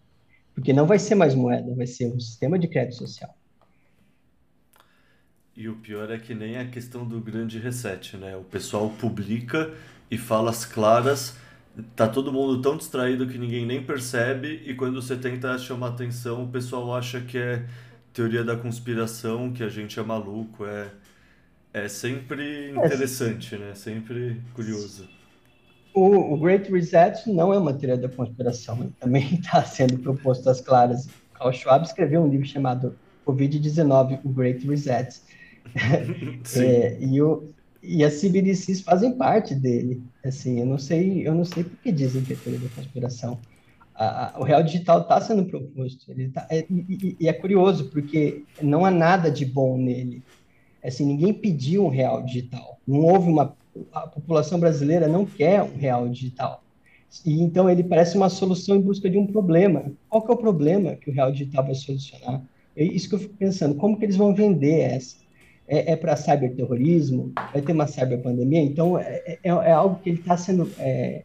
porque não vai ser mais moeda, vai ser um sistema de crédito social. E o pior é que nem a questão do grande reset, né? O pessoal publica e fala as claras, tá todo mundo tão distraído que ninguém nem percebe, e quando você tenta chamar atenção, o pessoal acha que é teoria da conspiração, que a gente é maluco, é, é sempre é, interessante, né? Sempre curioso. O, o Great Reset não é uma teoria da conspiração, também está sendo proposto às claras. Carl Schwab escreveu um livro chamado Covid-19, o Great Reset, é, e, o, e as CBDCs fazem parte dele. Assim, eu não sei, eu não sei por que dizem que é teoria da conspiração. A, a, o real digital está sendo proposto. Ele tá, é, e, e, é curioso porque não há nada de bom nele. Assim, ninguém pediu um real digital. Não houve uma a população brasileira não quer um real digital. E então ele parece uma solução em busca de um problema. Qual que é o problema que o real digital vai solucionar? É isso que eu fico pensando. Como que eles vão vender essa? É, é para cyberterrorismo, vai ter uma cyberpandemia, então é, é, é algo que ele está sendo é,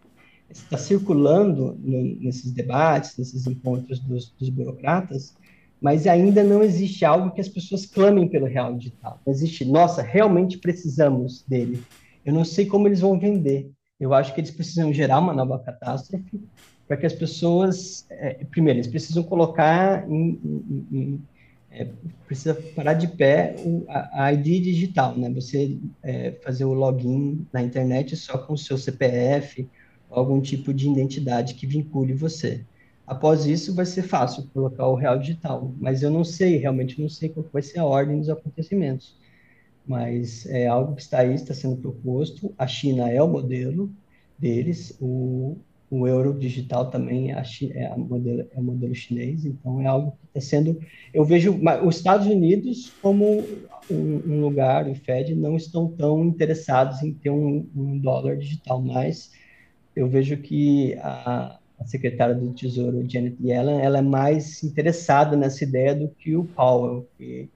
está circulando no, nesses debates, nesses encontros dos, dos, burocratas, mas ainda não existe algo que as pessoas clamem pelo real digital. Não existe, nossa, realmente precisamos dele. Eu não sei como eles vão vender. Eu acho que eles precisam gerar uma nova catástrofe para que as pessoas, é, primeiro, eles precisam colocar em, em, em é, precisa parar de pé o, a, a, ID digital, né? Você é, fazer o login na internet só com o seu CPF, algum tipo de identidade que vincule você. Após isso, vai ser fácil colocar o real digital, mas eu não sei, realmente não sei qual vai ser a ordem dos acontecimentos. Mas é algo que está aí, está sendo proposto. A China é o modelo deles, o, o euro digital também é, é, modelo, é modelo chinês, então é algo que está sendo. Eu vejo os Estados Unidos como um, um, lugar, o Fed, não estão tão interessados em ter um, um dólar digital, mas eu vejo que a, a, secretária do Tesouro, Janet Yellen, ela é mais interessada nessa ideia do que o Powell, que,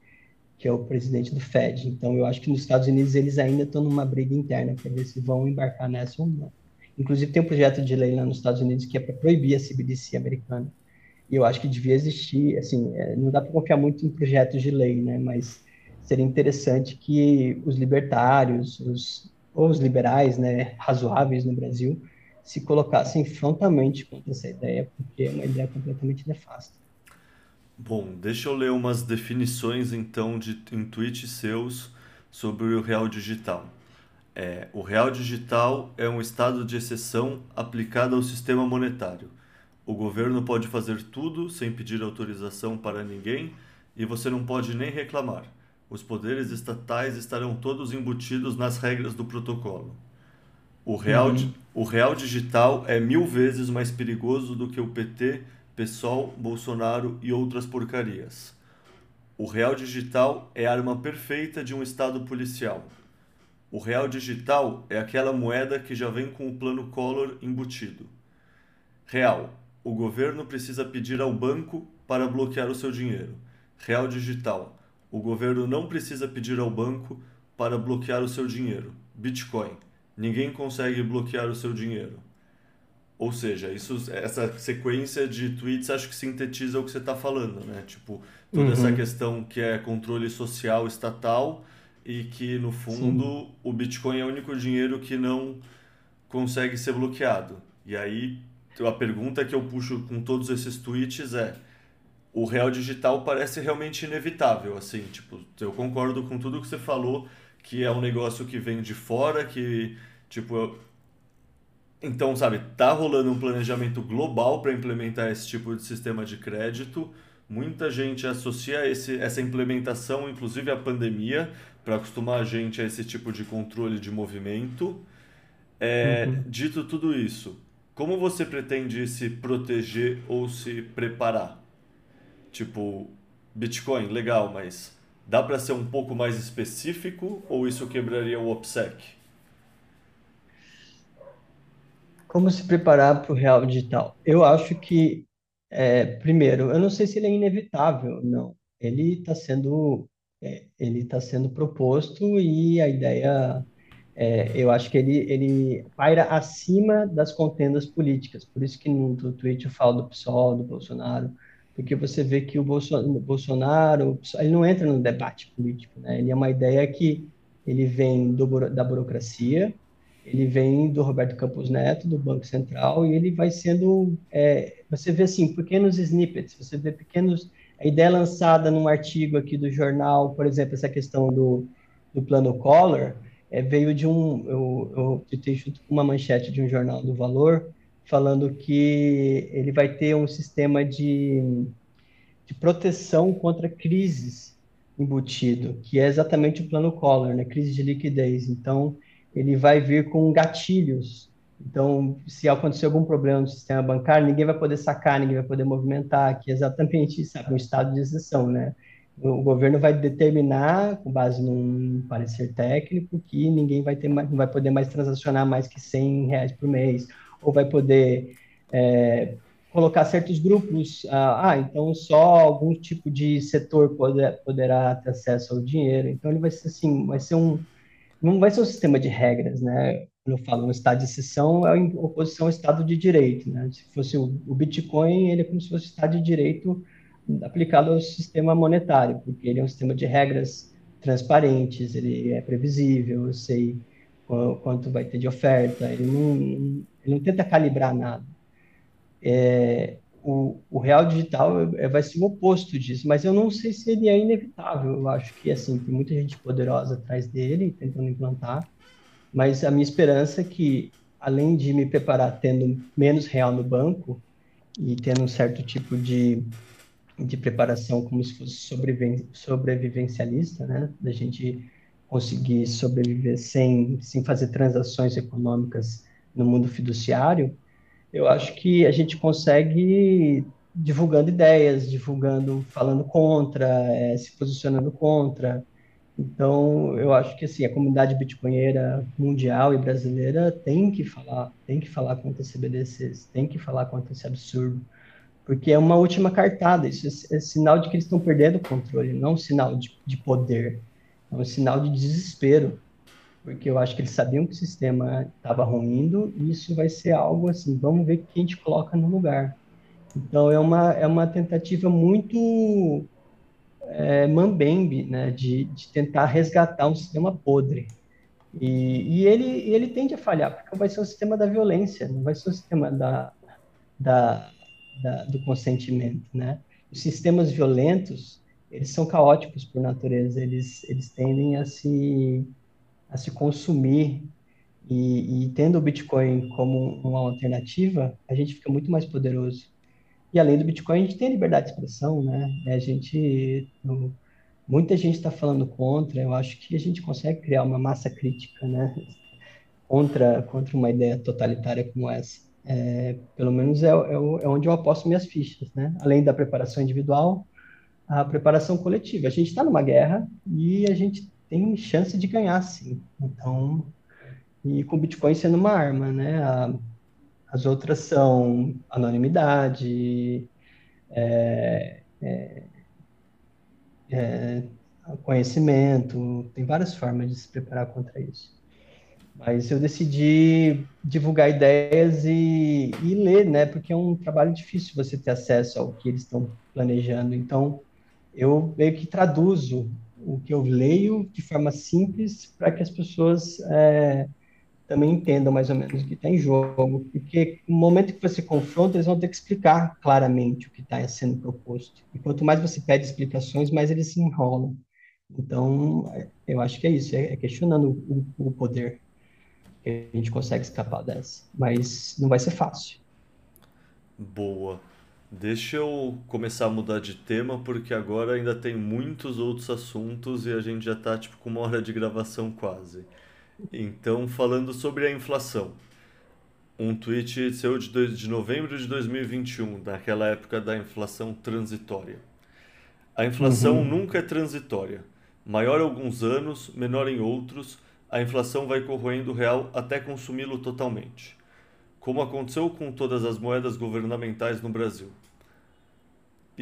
que é o presidente do Fed. Então eu acho que nos Estados Unidos eles ainda estão numa briga interna para ver se vão embarcar nessa ou não. Inclusive, tem um projeto de lei lá nos Estados Unidos que é para proibir a CBDC americana. E eu acho que devia existir, assim, é, não dá para confiar muito em projetos de lei, né? Mas seria interessante que os libertários, os, ou os liberais, né, razoáveis no Brasil, se colocassem frontalmente contra essa ideia, porque é uma ideia completamente nefasta. Bom, deixa eu ler umas definições, então, de, em tweets seus sobre o real digital. É, o real digital é um estado de exceção aplicado ao sistema monetário. O governo pode fazer tudo sem pedir autorização para ninguém e você não pode nem reclamar. Os poderes estatais estarão todos embutidos nas regras do protocolo. O real, uhum. o real digital é mil vezes mais perigoso do que o PT, PSOL, Bolsonaro e outras porcarias. O real digital é a arma perfeita de um estado policial. O real digital é aquela moeda que já vem com o plano Collor embutido. Real. O governo precisa pedir ao banco para bloquear o seu dinheiro. Real digital. O governo não precisa pedir ao banco para bloquear o seu dinheiro. Bitcoin. Ninguém consegue bloquear o seu dinheiro. Ou seja, isso, essa sequência de tweets acho que sintetiza o que você está falando, né? Tipo, toda uhum. essa questão que é controle social estatal e que no fundo Sim. o Bitcoin é o único dinheiro que não consegue ser bloqueado. E aí a pergunta que eu puxo com todos esses tweets é o real digital parece realmente inevitável, assim, tipo, eu concordo com tudo que você falou, que é um negócio que vem de fora, que tipo eu... então, sabe, tá rolando um planejamento global para implementar esse tipo de sistema de crédito. Muita gente associa esse, essa implementação, inclusive à pandemia, para acostumar a gente a esse tipo de controle de movimento. É, uhum. Dito tudo isso, como você pretende se proteger ou se preparar? Tipo, Bitcoin, legal, mas dá para ser um pouco mais específico ou isso quebraria o OPSEC? Como se preparar para o real digital? Eu acho que, é, primeiro, eu não sei se ele é inevitável, não. Ele está sendo é, ele está sendo proposto e a ideia, é, eu acho que ele, ele paira acima das contendas políticas. Por isso que no, no tweet eu falo do PSOL, do Bolsonaro, porque você vê que o Bolsonaro, ele não entra no debate político, né? Ele é uma ideia que ele vem do, da burocracia, ele vem do Roberto Campos Neto, do Banco Central, e ele vai sendo, é, você vê assim, pequenos snippets, você vê pequenos, a ideia lançada num artigo aqui do jornal, por exemplo, essa questão do, do plano Collor, é, veio de um, eu, eu junto com uma manchete de um jornal do Valor, falando que ele vai ter um sistema de, de proteção contra crises embutido, que é exatamente o plano Collor, né? crise de liquidez. Então, ele vai vir com gatilhos. Então, se acontecer algum problema no sistema bancário, ninguém vai poder sacar, ninguém vai poder movimentar, que é exatamente sabe, um estado de exceção, né? O governo vai determinar, com base num parecer técnico, que ninguém vai ter mais, não vai poder mais transacionar mais que 100 reais por mês, ou vai poder é, colocar certos grupos, ah, ah, então só algum tipo de setor poder, poderá ter acesso ao dinheiro. Então ele vai ser assim, vai ser um, não vai ser um sistema de regras, né? Quando eu falo no estado de exceção, é oposição ao estado de direito, né? Se fosse o, o Bitcoin, ele é como se fosse o estado de direito aplicado ao sistema monetário, porque ele é um sistema de regras transparentes, ele é previsível, eu sei quanto vai ter de oferta, ele não, ele não tenta calibrar nada. É, o, o, real digital é, vai ser o oposto disso, mas eu não sei se ele é inevitável. Eu acho que assim tem muita gente poderosa atrás dele tentando implantar, mas a minha esperança é que além de me preparar tendo menos real no banco e tendo um certo tipo de de preparação como se fosse sobrevivencialista, né? Da gente conseguir sobreviver sem, sem fazer transações econômicas no mundo fiduciário, eu acho que a gente consegue divulgando ideias, divulgando, falando contra, é, se posicionando contra. Então, eu acho que assim, a comunidade bitcoinheira mundial e brasileira tem que falar, tem que falar contra CBDCs, tem que falar contra esse absurdo, porque é uma última cartada, isso é, é sinal de que eles estão perdendo o controle, não um sinal de, de poder. É um sinal de desespero, porque eu acho que eles sabiam que o sistema estava ruindo e isso vai ser algo assim, vamos ver quem a gente coloca no lugar. Então é uma, é uma tentativa muito é, mambembe, né, de, de tentar resgatar um sistema podre. E, e ele, ele tende a falhar, porque vai ser o sistema da violência, não vai ser o sistema da, da, da do consentimento, né? Os sistemas violentos, eles são caóticos por natureza, eles, eles tendem a se, a se consumir e, e, tendo o Bitcoin como uma alternativa, a gente fica muito mais poderoso. E além do Bitcoin, a gente tem a liberdade de expressão, né? A gente, muita gente está falando contra, eu acho que a gente consegue criar uma massa crítica, né? Contra, contra uma ideia totalitária como essa. É, pelo menos é, é, é onde eu aposto minhas fichas, né? Além da preparação individual, a preparação coletiva. A gente está numa guerra e a gente tem chance de ganhar, sim. Então, e com o Bitcoin sendo uma arma, né? A, as outras são anonimidade, é, é, é, conhecimento, tem várias formas de se preparar contra isso. Mas eu decidi divulgar ideias e, e ler, né? Porque é um trabalho difícil você ter acesso ao que eles estão planejando. Então, eu meio que traduzo o que eu leio de forma simples para que as pessoas é, também entendam mais ou menos o que está em jogo, porque no momento que você confronta, eles vão ter que explicar claramente o que está sendo proposto. E quanto mais você pede explicações, mais eles se enrolam. Então, eu acho que é isso, é, questionando o, o poder que a gente consegue escapar dessa. Mas não vai ser fácil. Boa. Deixa eu começar a mudar de tema, porque agora ainda tem muitos outros assuntos e a gente já está tipo, com uma hora de gravação quase. Então, falando sobre a inflação. Um tweet seu de, de novembro de 2021, daquela época da inflação transitória. A inflação uhum. nunca é transitória. Maior em alguns anos, menor em outros, a inflação vai corroendo o real até consumi-lo totalmente como aconteceu com todas as moedas governamentais no Brasil.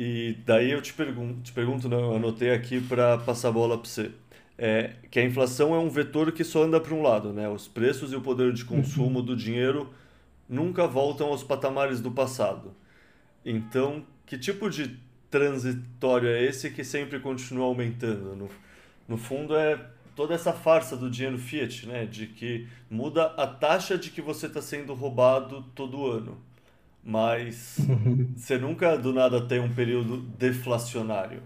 E daí eu te pergunto, te pergunto não, eu anotei aqui para passar a bola para você. É, que a inflação é um vetor que só anda para um lado, né? Os preços e o poder de consumo do dinheiro nunca voltam aos patamares do passado. Então, que tipo de transitório é esse que sempre continua aumentando? No, no fundo, é toda essa farsa do dinheiro fiat, né? De que muda a taxa de que você está sendo roubado todo ano. Mas você nunca do nada tem um período deflacionário.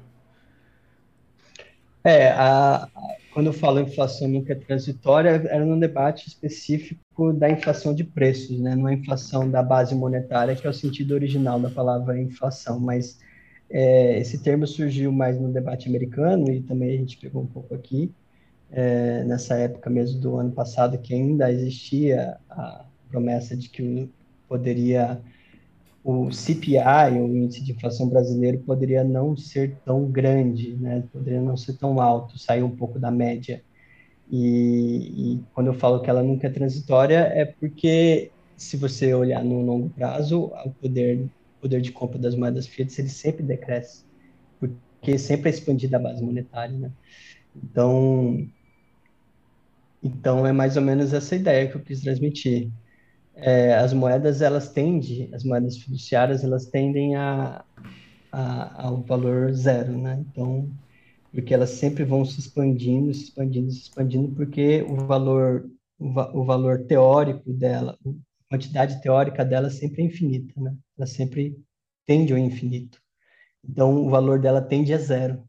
É, a, quando eu falo inflação nunca é transitória, era num debate específico da inflação de preços, né? Não a inflação da base monetária, que é o sentido original da palavra inflação, mas é, esse termo surgiu mais no debate americano e também a gente pegou um pouco aqui, é, nessa época mesmo do ano passado, que ainda existia a promessa de que poderia o CPI, o índice de inflação brasileiro, poderia não ser tão grande, né? poderia não ser tão alto, sair um pouco da média. E, e, quando eu falo que ela nunca é transitória, é porque se você olhar no longo prazo, o poder, poder de compra das moedas fiat ele sempre decresce, porque sempre é expandida a base monetária. Né? Então, então é mais ou menos essa ideia que eu quis transmitir é, as moedas elas tendem, as moedas fiduciárias elas tendem a, a, ao valor zero, né? Então, porque elas sempre vão se expandindo, se expandindo, se expandindo, porque o valor, o, o valor teórico dela, a quantidade teórica dela sempre é infinita, né? Ela sempre tende ao infinito. Então, o valor dela tende a zero.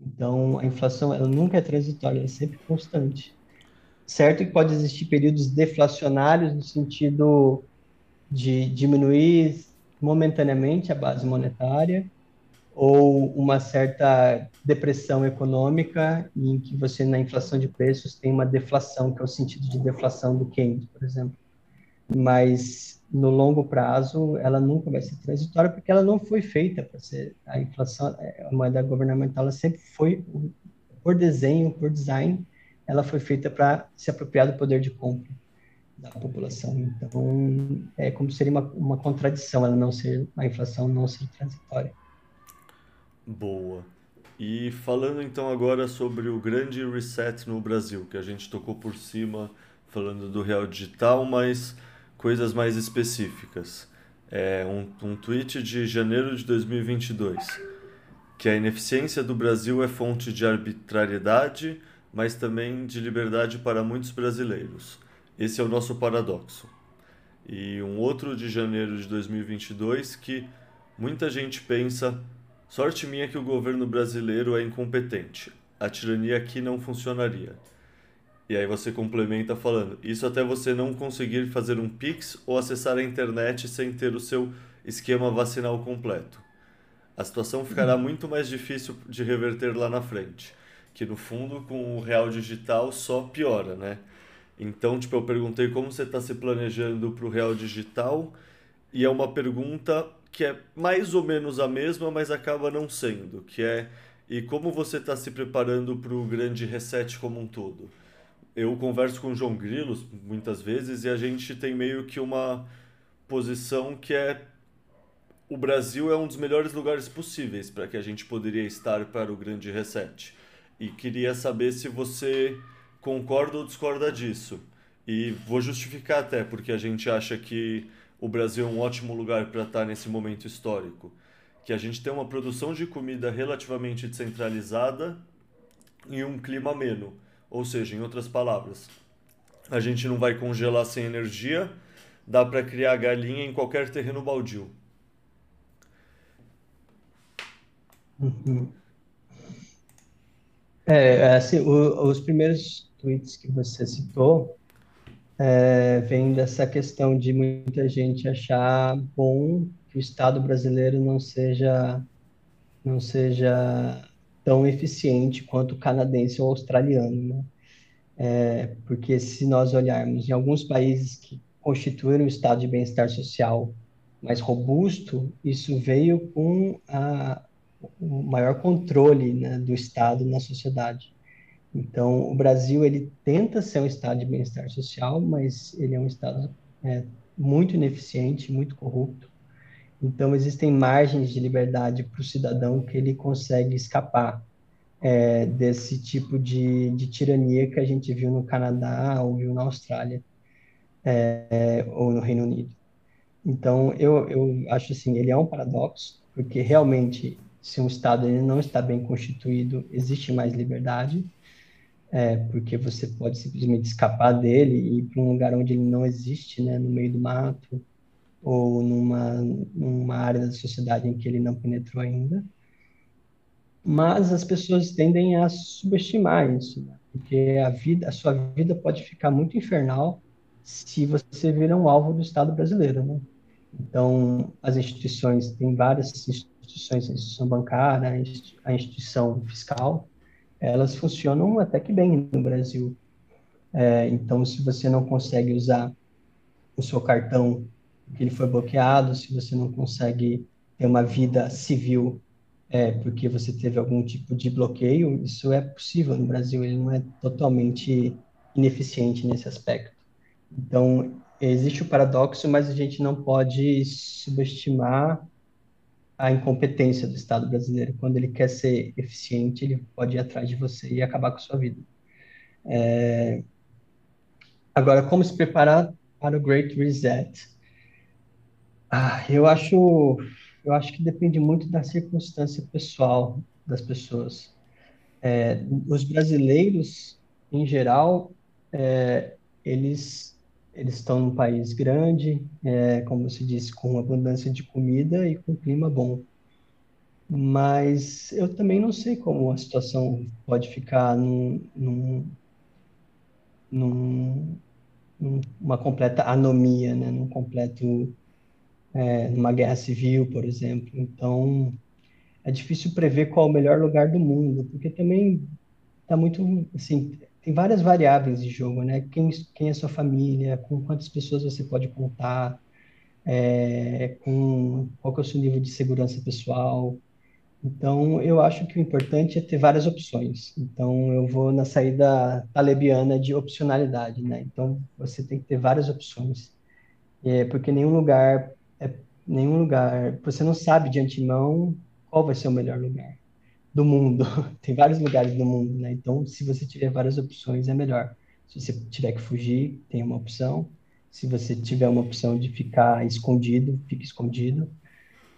Então, a inflação ela nunca é transitória, ela é sempre constante certo que pode existir períodos deflacionários no sentido de diminuir momentaneamente a base monetária ou uma certa depressão econômica em que você na inflação de preços tem uma deflação, que é o sentido de deflação do Keynes, por exemplo. Mas no longo prazo ela nunca vai ser transitória porque ela não foi feita para ser a inflação, a moeda governamental ela sempre foi por desenho, por design, ela foi feita para se apropriar do poder de compra da população. Então, é como seria uma, uma contradição ela não ser a inflação não ser transitória. Boa. E falando então agora sobre o grande reset no Brasil, que a gente tocou por cima falando do real digital, mas coisas mais específicas. É um, um tweet de janeiro de 2022, que a ineficiência do Brasil é fonte de arbitrariedade, mas também de liberdade para muitos brasileiros. Esse é o nosso paradoxo. E um outro de janeiro de 2022 que muita gente pensa: sorte minha que o governo brasileiro é incompetente. A tirania aqui não funcionaria. E aí você complementa falando: isso até você não conseguir fazer um Pix ou acessar a internet sem ter o seu esquema vacinal completo. A situação ficará uhum. muito mais difícil de reverter lá na frente que no fundo com o real digital só piora, né? Então, tipo, eu perguntei como você está se planejando para o real digital e é uma pergunta que é mais ou menos a mesma, mas acaba não sendo, que é e como você está se preparando para o grande reset como um todo? Eu converso com o João Grilos muitas vezes e a gente tem meio que uma posição que é o Brasil é um dos melhores lugares possíveis para que a gente poderia estar para o grande reset e queria saber se você concorda ou discorda disso. E vou justificar até porque a gente acha que o Brasil é um ótimo lugar para estar nesse momento histórico. Que a gente tem uma produção de comida relativamente descentralizada e um clima ameno. Ou seja, em outras palavras, a gente não vai congelar sem energia, dá para criar galinha em qualquer terreno baldio. Uhum. É, assim, o, os primeiros tweets que você citou é, vêm dessa questão de muita gente achar bom que o Estado brasileiro não seja não seja tão eficiente quanto o canadense ou australiano, né? É, porque se nós olharmos em alguns países que constituíram um estado de bem-estar social mais robusto, isso veio com a, o maior controle né, do Estado na sociedade. Então, o Brasil ele tenta ser um estado de bem-estar social, mas ele é um estado é, muito ineficiente, muito corrupto. Então, existem margens de liberdade para o cidadão que ele consegue escapar é, desse tipo de, de, tirania que a gente viu no Canadá ou viu na Austrália é, ou no Reino Unido. Então, eu, eu acho assim, ele é um paradoxo, porque realmente se um Estado ele não está bem constituído, existe mais liberdade, é, porque você pode simplesmente escapar dele e ir para um lugar onde ele não existe, né, no meio do mato, ou numa, numa área da sociedade em que ele não penetrou ainda. Mas as pessoas tendem a subestimar isso, né? porque a vida, a sua vida pode ficar muito infernal se você vira um alvo do Estado brasileiro, né? Então, as instituições, tem várias instituições, a instituição bancária, a instituição fiscal, elas funcionam até que bem no Brasil. É, então, se você não consegue usar o seu cartão, que ele foi bloqueado, se você não consegue ter uma vida civil é, porque você teve algum tipo de bloqueio, isso é possível no Brasil, ele não é totalmente ineficiente nesse aspecto. Então, existe o paradoxo, mas a gente não pode subestimar a incompetência do Estado brasileiro. Quando ele quer ser eficiente, ele pode ir atrás de você e acabar com a sua vida. É... Agora, como se preparar para o Great Reset? Ah, eu acho, eu acho que depende muito da circunstância pessoal das pessoas. É, os brasileiros, em geral, é, eles eles estão num país grande, é, como se diz, com abundância de comida e com clima bom. Mas eu também não sei como a situação pode ficar num, num, num, numa completa anomia, né? num completo, é, numa guerra civil, por exemplo. Então, é difícil prever qual é o melhor lugar do mundo, porque também está muito, assim, tem várias variáveis de jogo, né? Quem, quem é sua família, com quantas pessoas você pode contar, é, com qual é o seu nível de segurança pessoal. Então, eu acho que o importante é ter várias opções. Então, eu vou na saída talebiana de opcionalidade, né? Então, você tem que ter várias opções, é, porque nenhum lugar, é, nenhum lugar, você não sabe de antemão qual vai ser o melhor lugar do mundo. Tem vários lugares do mundo, né? Então, se você tiver várias opções, é melhor. Se você tiver que fugir, tem uma opção. Se você tiver uma opção de ficar escondido, fique escondido.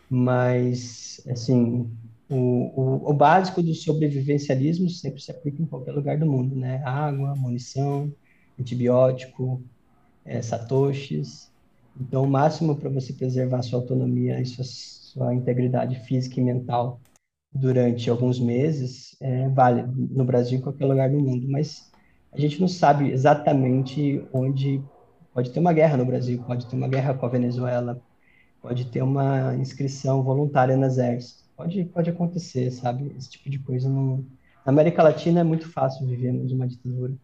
Mas, assim, o, o, o básico do sobrevivencialismo sempre se aplica em qualquer lugar do mundo, né? Água, munição, antibiótico, é, satoshis. Então, o máximo para você preservar sua autonomia e sua, sua integridade física e mental durante alguns meses é, vale no Brasil em qualquer lugar do mundo, mas a gente não sabe exatamente onde pode ter uma guerra no Brasil, pode ter uma guerra com a Venezuela, pode ter uma inscrição voluntária no exército, pode pode acontecer, sabe? Esse tipo de coisa não. Na América Latina é muito fácil vivermos uma ditadura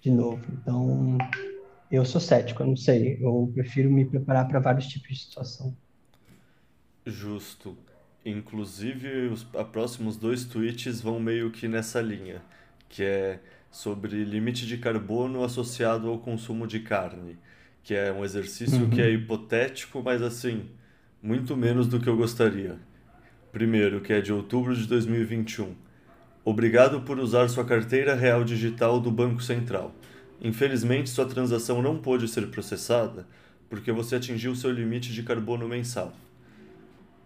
de novo, então eu sou cético, eu não sei, eu prefiro me preparar para vários tipos de situação. Justo. Inclusive, os a próximos dois tweets vão meio que nessa linha, que é sobre limite de carbono associado ao consumo de carne, que é um exercício que é uhum. hipotético, mas assim, muito menos do que eu gostaria. Primeiro, que é de outubro de 2021. Obrigado por usar sua carteira real digital do Banco Central. Infelizmente, sua transação não pôde ser processada porque você atingiu seu limite de carbono mensal.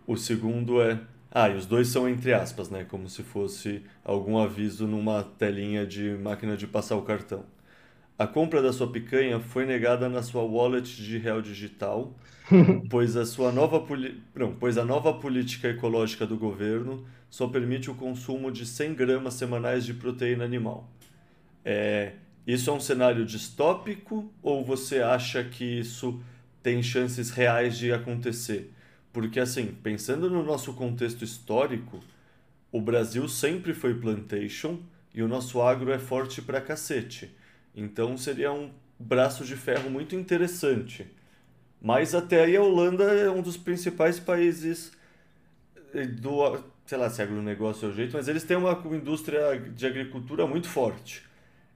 O segundo é. Ah, e os dois são entre aspas, né? Como se fosse algum aviso numa telinha de máquina de passar o cartão. A compra da sua picanha foi negada na sua wallet de real digital, pois a sua nova não, pois a nova política ecológica do governo só permite o consumo de 100 gramas semanais de proteína animal. É, isso é um cenário distópico ou você acha que isso tem chances reais de acontecer? Porque, assim, pensando no nosso contexto histórico, o Brasil sempre foi plantation e o nosso agro é forte pra cacete. Então seria um braço de ferro muito interessante. Mas até aí a Holanda é um dos principais países eh, do, sei lá se agronegócio é o jeito, mas eles têm uma indústria de agricultura muito forte.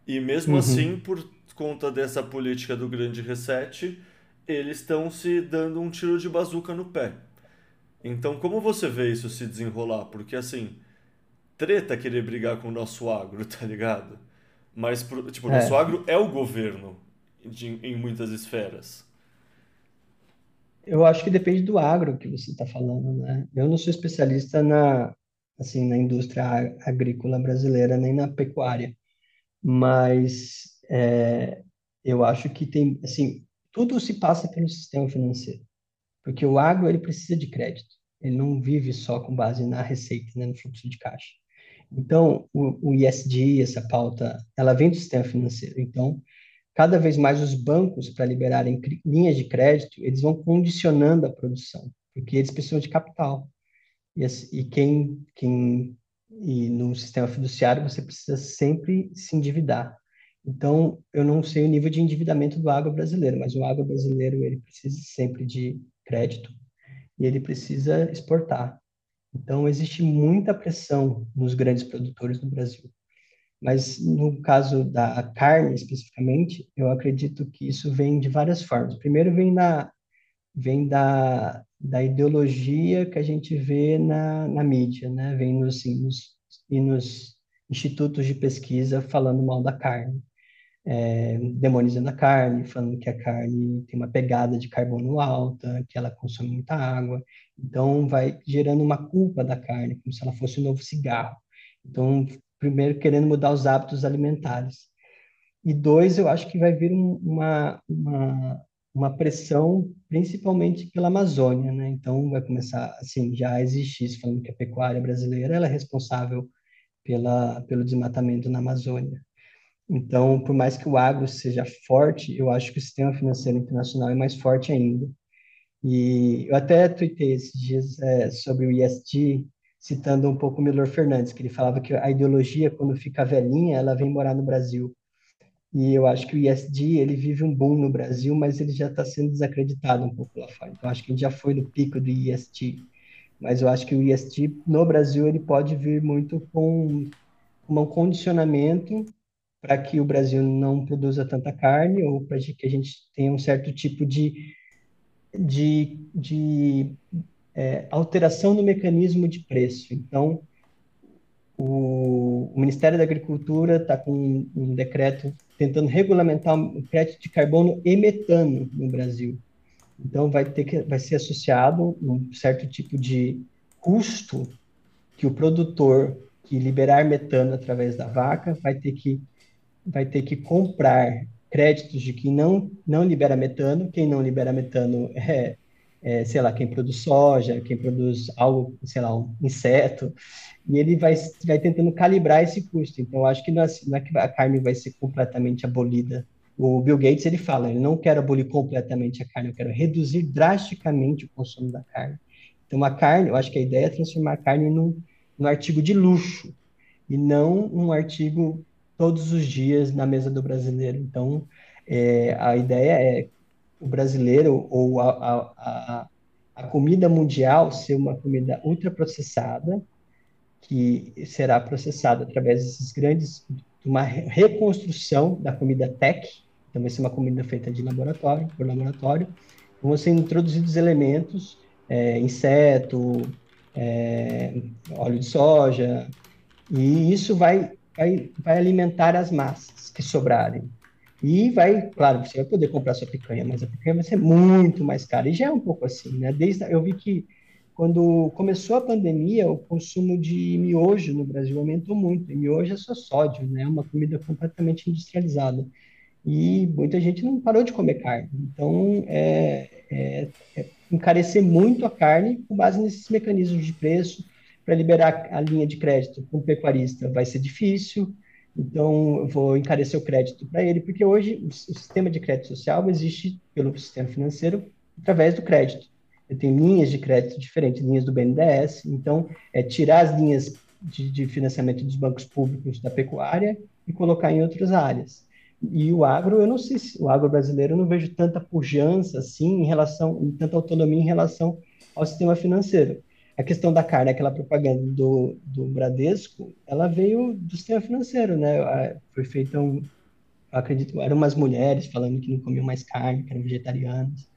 E mesmo uhum. assim, por conta dessa política do grande reset, eles estão se dando um tiro de bazuca no pé. Então, como você vê isso se desenrolar? Porque, assim, treta querer brigar com o nosso agro, tá ligado? Mas, tipo, o é. nosso agro é o governo de, em muitas esferas. Eu acho que depende do agro que você está falando, né? Eu não sou especialista na, assim, na indústria agrícola brasileira, nem na pecuária. Mas é, eu acho que tem, assim, tudo se passa pelo sistema financeiro. Porque o agro, ele precisa de crédito. Ele não vive só com base na receita, né, no fluxo de caixa. Então, o, o ISD, essa pauta, ela vem do sistema financeiro. Então, cada vez mais os bancos, para liberarem linhas de crédito, eles vão condicionando a produção, porque eles precisam de capital. E, e quem, quem e no sistema fiduciário você precisa sempre se endividar. Então, eu não sei o nível de endividamento do agro brasileiro, mas o agro brasileiro ele precisa sempre de crédito e ele precisa exportar. Então, existe muita pressão nos grandes produtores do Brasil. Mas no caso da carne especificamente, eu acredito que isso vem de várias formas. Primeiro vem na vem da, da ideologia que a gente vê na, na mídia, né? Vem nos, nos, e nos institutos de pesquisa falando mal da carne é, demonizando a carne, falando que a carne tem uma pegada de carbono alta, que ela consome muita água. Então, vai gerando uma culpa da carne, como se ela fosse um novo cigarro. Então, primeiro, querendo mudar os hábitos alimentares. E dois, eu acho que vai vir uma, uma, uma pressão, principalmente pela Amazônia, né? Então, vai começar, assim, já existe isso, falando que a pecuária brasileira ela é responsável pela, pelo desmatamento na Amazônia. Então, por mais que o agro seja forte, eu acho que o sistema financeiro internacional é mais forte ainda. E eu até tuitei esses dias é, sobre o ISD, citando um pouco o Milor Fernandes, que ele falava que a ideologia, quando fica velhinha, ela vem morar no Brasil. E eu acho que o ISD, ele vive um boom no Brasil, mas ele já está sendo desacreditado um pouco lá fora. Então, acho que a gente já foi no pico do ISD. Mas eu acho que o ISD, no Brasil, ele pode vir muito com um condicionamento para que o Brasil não produza tanta carne ou para que a gente tenha um certo tipo de, de, de é, alteração no mecanismo de preço. Então, o, o Ministério da Agricultura está com um, um decreto tentando regulamentar o crédito de carbono e metano no Brasil. Então, vai, ter que, vai ser associado um certo tipo de custo que o produtor que liberar metano através da vaca vai ter que vai ter que comprar créditos de quem não, não libera metano. Quem não libera metano é, é, sei lá, quem produz soja, quem produz algo, sei lá, um inseto, e ele vai, vai tentando calibrar esse custo. Então, acho que não é, não é que a carne vai ser completamente abolida. O Bill Gates, ele fala, ele não quer abolir completamente a carne, eu quero reduzir drasticamente o consumo da carne. Então, a carne, eu acho que a ideia é transformar a carne num, num artigo de luxo, e não um artigo todos os dias na mesa do brasileiro. Então, é, a ideia é o brasileiro ou a, a, a, comida mundial ser uma comida ultraprocessada, que será processada através desses grandes, de uma reconstrução da comida tech, então vai ser uma comida feita de laboratório, por laboratório, vão ser introduzidos elementos, é, inseto, é, óleo de soja, e isso vai vai, vai alimentar as massas que sobrarem. E vai, claro, você vai poder comprar sua picanha, mas a picanha vai ser muito mais cara. E já é um pouco assim, né? Desde eu vi que quando começou a pandemia, o consumo de miojo no Brasil aumentou muito. E miojo é só sódio, né? É uma comida completamente industrializada. E muita gente não parou de comer carne. Então, é, é, é encarecer muito a carne com base nesses mecanismos de preço, para liberar a linha de crédito para um pecuarista vai ser difícil, então eu vou encarecer o crédito para ele, porque hoje o, sistema de crédito social existe pelo sistema financeiro através do crédito. Eu tenho linhas de crédito diferentes, linhas do BNDES, então é tirar as linhas de, de financiamento dos bancos públicos da pecuária e colocar em outras áreas. E o agro, eu não sei se o agro brasileiro eu não vejo tanta pujança assim em relação, tanta autonomia em relação ao sistema financeiro a questão da carne, aquela propaganda do, do Bradesco, ela veio do sistema financeiro, né? Foi feita um, acredito, eram umas mulheres falando que não comiam mais carne, que eram vegetarianas.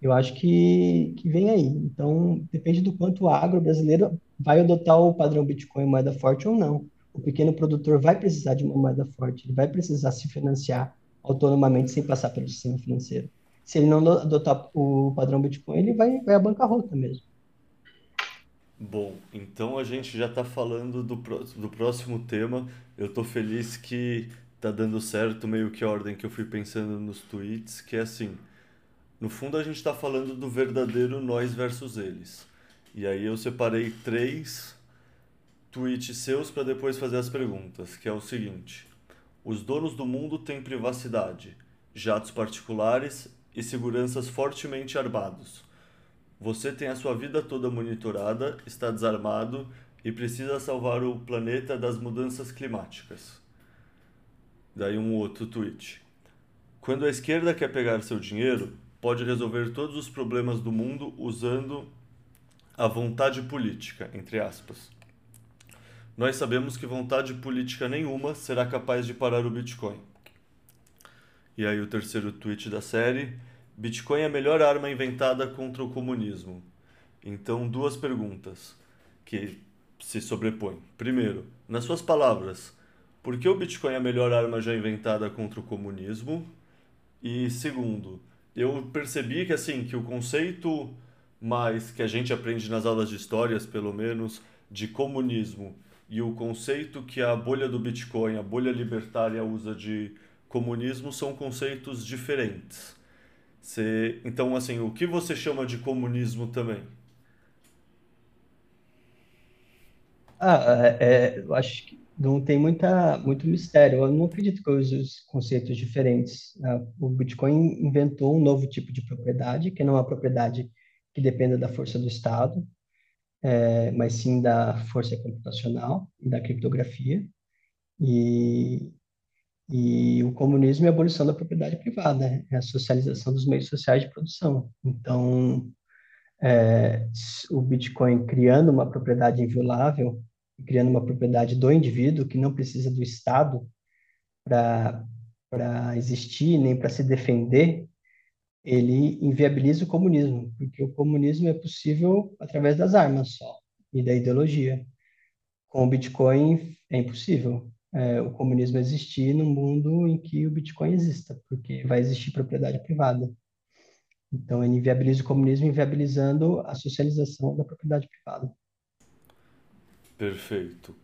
Eu acho que, que vem aí. Então, depende do quanto o agro brasileiro vai adotar o padrão Bitcoin moeda forte ou não. O pequeno produtor vai precisar de uma moeda forte, ele vai precisar se financiar autonomamente sem passar pelo sistema financeiro. Se ele não adotar o padrão Bitcoin, ele vai, vai à bancarrota mesmo. Bom, então a gente já está falando do, do próximo tema. Eu estou feliz que tá dando certo meio que a ordem que eu fui pensando nos tweets, que é assim, no fundo a gente está falando do verdadeiro nós versus eles. E aí eu separei três tweets seus para depois fazer as perguntas, que é o seguinte: os donos do mundo têm privacidade, jatos particulares e seguranças fortemente armados. Você tem a sua vida toda monitorada, está desarmado e precisa salvar o planeta das mudanças climáticas. Daí um outro tweet. Quando a esquerda quer pegar seu dinheiro, pode resolver todos os problemas do mundo usando a vontade política, entre aspas. Nós sabemos que vontade política nenhuma será capaz de parar o Bitcoin. E aí o terceiro tweet da série Bitcoin é a melhor arma inventada contra o comunismo. Então, duas perguntas que se sobrepõem. Primeiro, nas suas palavras, por que o Bitcoin é a melhor arma já inventada contra o comunismo? E segundo, eu percebi que assim, que o conceito mais que a gente aprende nas aulas de histórias, pelo menos, de comunismo e o conceito que a bolha do Bitcoin, a bolha libertária usa de comunismo são conceitos diferentes. Você, então, assim, o que você chama de comunismo também? Ah, é, é, eu acho que não tem muita, muito mistério. Eu não acredito que eu use os conceitos diferentes. Ah, o Bitcoin inventou um novo tipo de propriedade, que não é uma propriedade que dependa da força do Estado, é, mas sim da força computacional e da criptografia. E e o comunismo é a abolição da propriedade privada, é a socialização dos meios sociais de produção. Então, é, o Bitcoin criando uma propriedade inviolável, criando uma propriedade do indivíduo que não precisa do Estado para existir nem para se defender, ele inviabiliza o comunismo, porque o comunismo é possível através das armas só e da ideologia. Com o Bitcoin é impossível é, o comunismo existir no mundo em que o Bitcoin exista, porque vai existir propriedade privada. Então, ele inviabiliza o comunismo, inviabilizando a socialização da propriedade privada. Perfeito.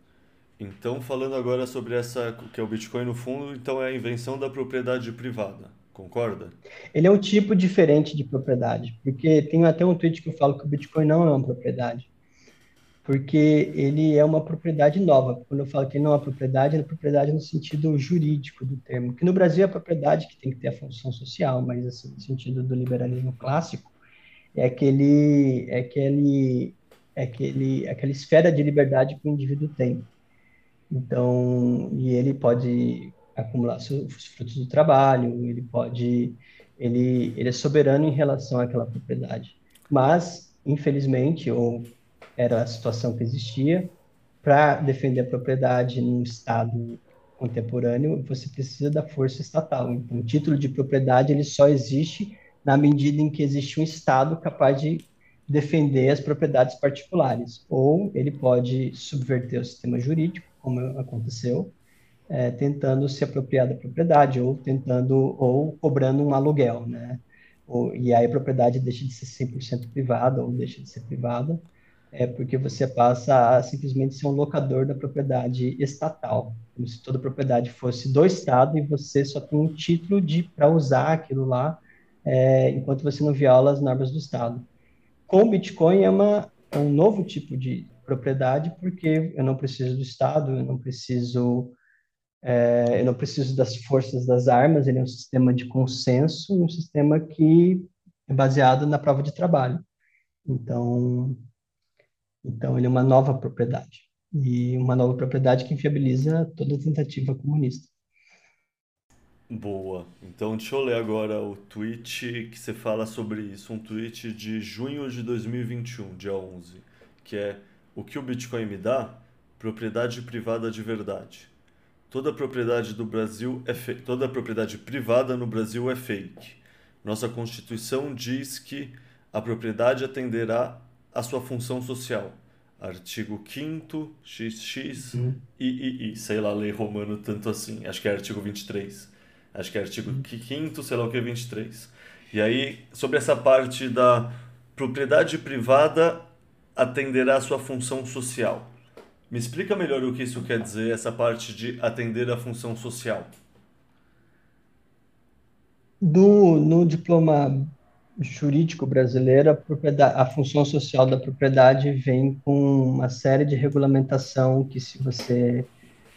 Então, falando agora sobre essa, que é o Bitcoin no fundo, então é a invenção da propriedade privada, concorda? Ele é um tipo diferente de propriedade, porque tem até um tweet que eu falo que o Bitcoin não é uma propriedade porque ele é uma propriedade nova. Quando eu falo que não é propriedade, é propriedade no sentido jurídico do termo, que no Brasil é a propriedade que tem que ter a função social, mas assim, no sentido do liberalismo clássico, é aquele, é aquele, é aquele, é aquela esfera de liberdade que o indivíduo tem. Então, e ele pode acumular os frutos do trabalho, ele pode, ele, ele é soberano em relação àquela propriedade. Mas, infelizmente, ou era a situação que existia. Para defender a propriedade num Estado contemporâneo, você precisa da força estatal. Então, o título de propriedade ele só existe na medida em que existe um Estado capaz de defender as propriedades particulares. Ou ele pode subverter o sistema jurídico, como aconteceu, é, tentando se apropriar da propriedade, ou tentando, ou cobrando um aluguel, né? Ou, e aí a propriedade deixa de ser 100% privada, ou deixa de ser privada, é porque você passa a simplesmente ser um locador da propriedade estatal, como se toda propriedade fosse do Estado e você só tem um título de para usar aquilo lá, é, enquanto você não viola as normas do Estado. Com o Bitcoin é, uma, é um novo tipo de propriedade, porque eu não preciso do Estado, eu não preciso é, eu não preciso das forças das armas, ele é um sistema de consenso, um sistema que é baseado na prova de trabalho. Então, então, ele é uma nova propriedade. E uma nova propriedade que inviabiliza toda tentativa comunista. Boa. Então, deixa eu ler agora o tweet que você fala sobre isso. Um tweet de junho de 2021, dia 11, que é o que o Bitcoin me dá? Propriedade privada de verdade. Toda propriedade do Brasil é fe... toda propriedade privada no Brasil é fake. Nossa Constituição diz que a propriedade atenderá a sua função social. Artigo 5 XX uhum. I, I, sei lá, lei romano tanto assim. Acho que é artigo 23. Acho que é artigo 5 uhum. sei lá o que, 23. E aí, sobre essa parte da propriedade privada atenderá a sua função social. Me explica melhor o que isso quer dizer, essa parte de atender a função social. Do, no diploma jurídico brasileiro, a, a função social da propriedade vem com uma série de regulamentação que, se você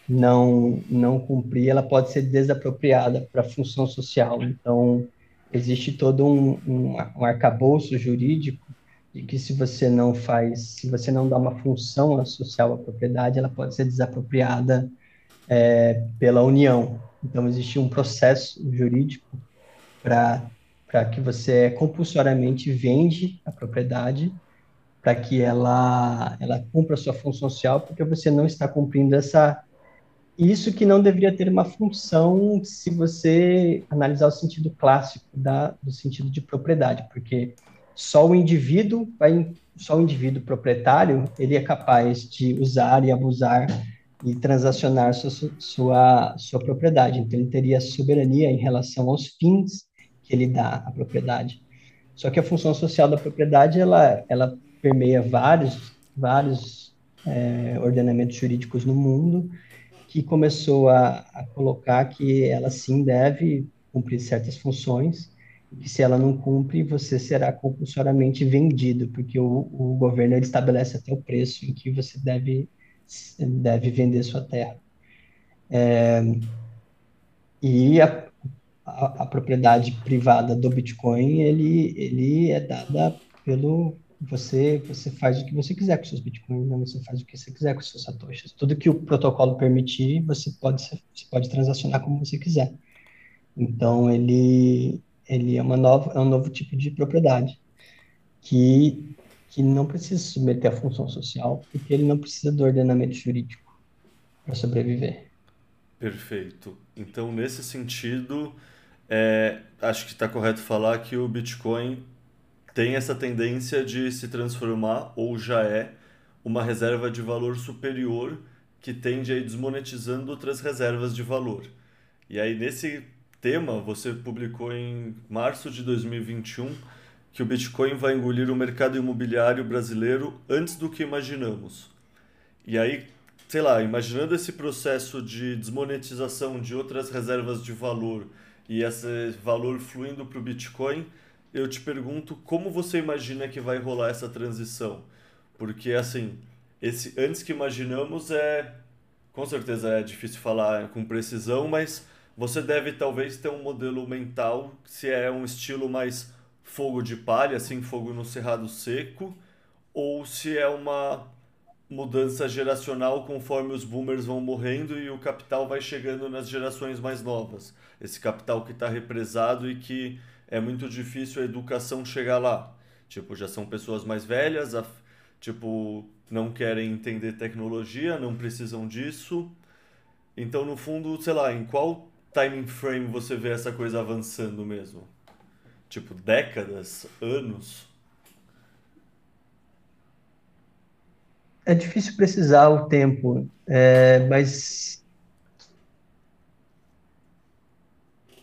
não, não cumprir, ela pode ser desapropriada para a função social. Então, existe todo um, um, um arcabouço jurídico de que se você não faz, se você não dá uma função social à propriedade, ela pode ser desapropriada é, pela União. Então, existe um processo jurídico para para que você compulsoriamente vende a propriedade para que ela ela cumpra a sua função social, porque você não está cumprindo essa isso que não deveria ter uma função se você analisar o sentido clássico da, do sentido de propriedade, porque só o indivíduo vai, só o indivíduo proprietário ele é capaz de usar e abusar e transacionar sua, sua, sua propriedade. Então, ele teria soberania em relação aos fins que ele dá à propriedade. Só que a função social da propriedade, ela, ela permeia vários, vários é, ordenamentos jurídicos no mundo, que começou a, a colocar que ela sim deve cumprir certas funções, que se ela não cumpre, você será compulsoriamente vendido, porque o, o governo ele estabelece até o preço em que você deve, deve vender sua terra. É, e a, a, a, propriedade privada do Bitcoin, ele, ele é dada pelo... Você, você faz o que você quiser com seus bitcoins, né? você faz o que você quiser com seus satoshis. Tudo que o protocolo permitir, você pode, você pode transacionar como você quiser. Então, ele, ele é, uma nova, é um novo tipo de propriedade que, que não precisa se submeter à função social, porque ele não precisa do ordenamento jurídico para sobreviver. Perfeito. Então, nesse sentido, é, acho que está correto falar que o Bitcoin tem essa tendência de se transformar, ou já é, uma reserva de valor superior que tende a ir desmonetizando outras reservas de valor. E aí, nesse tema, você publicou em março de 2021 que o Bitcoin vai engolir o mercado imobiliário brasileiro antes do que imaginamos. E aí, sei lá, imaginando esse processo de desmonetização de outras reservas de valor e esse valor fluindo para o Bitcoin, eu te pergunto como você imagina que vai rolar essa transição? Porque assim, esse antes que imaginamos é com certeza é difícil falar com precisão, mas você deve talvez ter um modelo mental se é um estilo mais fogo de palha, assim, fogo no cerrado seco, ou se é uma mudança geracional conforme os boomers vão morrendo e o capital vai chegando nas gerações mais novas. Esse capital que está represado e que é muito difícil a educação chegar lá. Tipo, já são pessoas mais velhas, a, tipo, não querem entender tecnologia, não precisam disso. Então, no fundo, sei lá, em qual time frame você vê essa coisa avançando mesmo? Tipo, décadas, anos? É difícil precisar o tempo, é, mas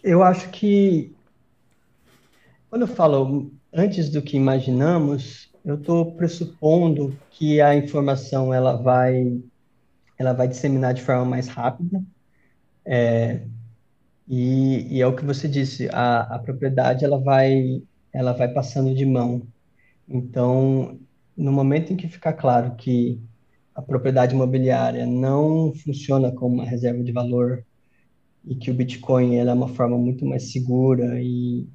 eu acho que quando eu falo antes do que imaginamos, eu estou pressupondo que a informação ela vai ela vai disseminar de forma mais rápida, é, e, e é o que você disse, a, a propriedade ela vai, ela vai passando de mão. Então, no momento em que ficar claro que a propriedade imobiliária não funciona como uma reserva de valor e que o Bitcoin é uma forma muito mais segura e,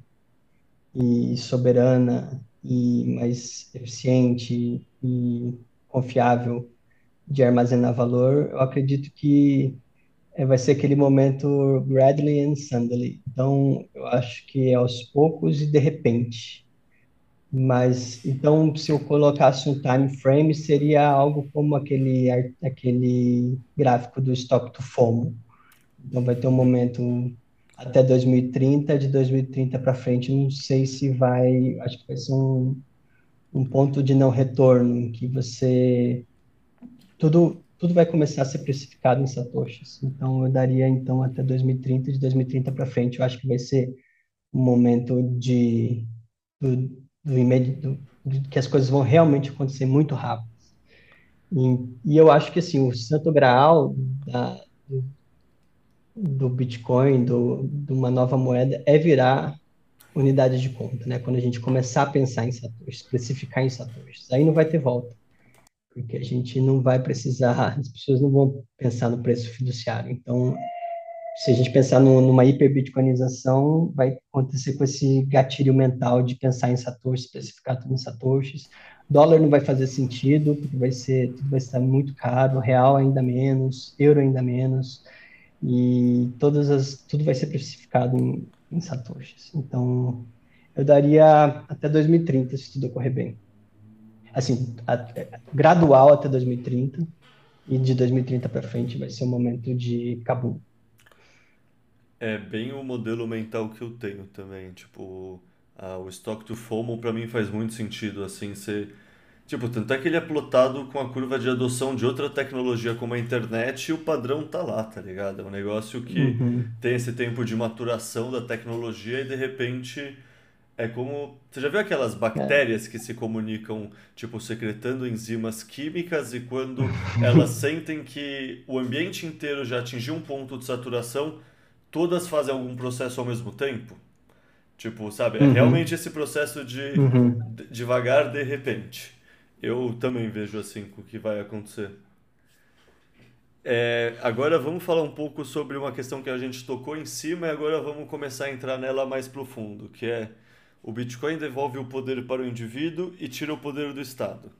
e soberana e mais eficiente e confiável de armazenar valor, eu acredito que é, vai ser aquele momento gradually and suddenly. Então, eu acho que é aos poucos e de repente. Mas, então, se eu colocasse um time frame, seria algo como aquele, aquele gráfico do Stock to FOMO. Então, vai ter um momento até 2030, de 2030 para frente, não sei se vai, acho que vai ser um, um ponto de não retorno, que você, tudo, tudo vai começar a ser precificado em satoshis. Então, eu daria então até 2030, de 2030 para frente, eu acho que vai ser um momento de do, do, que as coisas vão realmente acontecer muito rápido. E, e eu acho que assim o santo graal da, do, do Bitcoin, do, de uma nova moeda, é virar unidade de conta, né? Quando a gente começar a pensar em satoshis, especificar em satoshis, aí não vai ter volta, porque a gente não vai precisar, as pessoas não vão pensar no preço fiduciário. Então, se a gente pensar no, numa hiperbitcoinização, vai acontecer com esse gatilho mental de pensar em satoshis, especificar tudo em satoshis. Dólar não vai fazer sentido, porque vai ser, tudo vai estar muito caro, real ainda menos, euro ainda menos, e todas as, tudo vai ser especificado em, em satoshis. Então, eu daria até 2030, se tudo ocorrer bem. Assim, gradual até 2030, e de 2030 para frente vai ser o momento de Kabum. É bem o modelo mental que eu tenho também. Tipo, o Stock to FOMO para mim faz muito sentido, assim, ser... Tipo, tanto é que ele é plotado com a curva de adoção de outra tecnologia como a internet e o padrão tá lá, tá ligado? É um negócio que uhum. tem esse tempo de maturação da tecnologia e de repente é como. Você já viu aquelas bactérias é. que se comunicam, tipo, secretando enzimas químicas e quando elas sentem que o ambiente inteiro já atingiu um ponto de saturação, todas fazem algum processo ao mesmo tempo? Tipo, sabe? É uhum. realmente esse processo de uhum. devagar de repente. Eu também vejo assim o que vai acontecer. É, agora vamos falar um pouco sobre uma questão que a gente tocou em cima e agora vamos começar a entrar nela mais profundo, que é o Bitcoin devolve o poder para o indivíduo e tira o poder do Estado.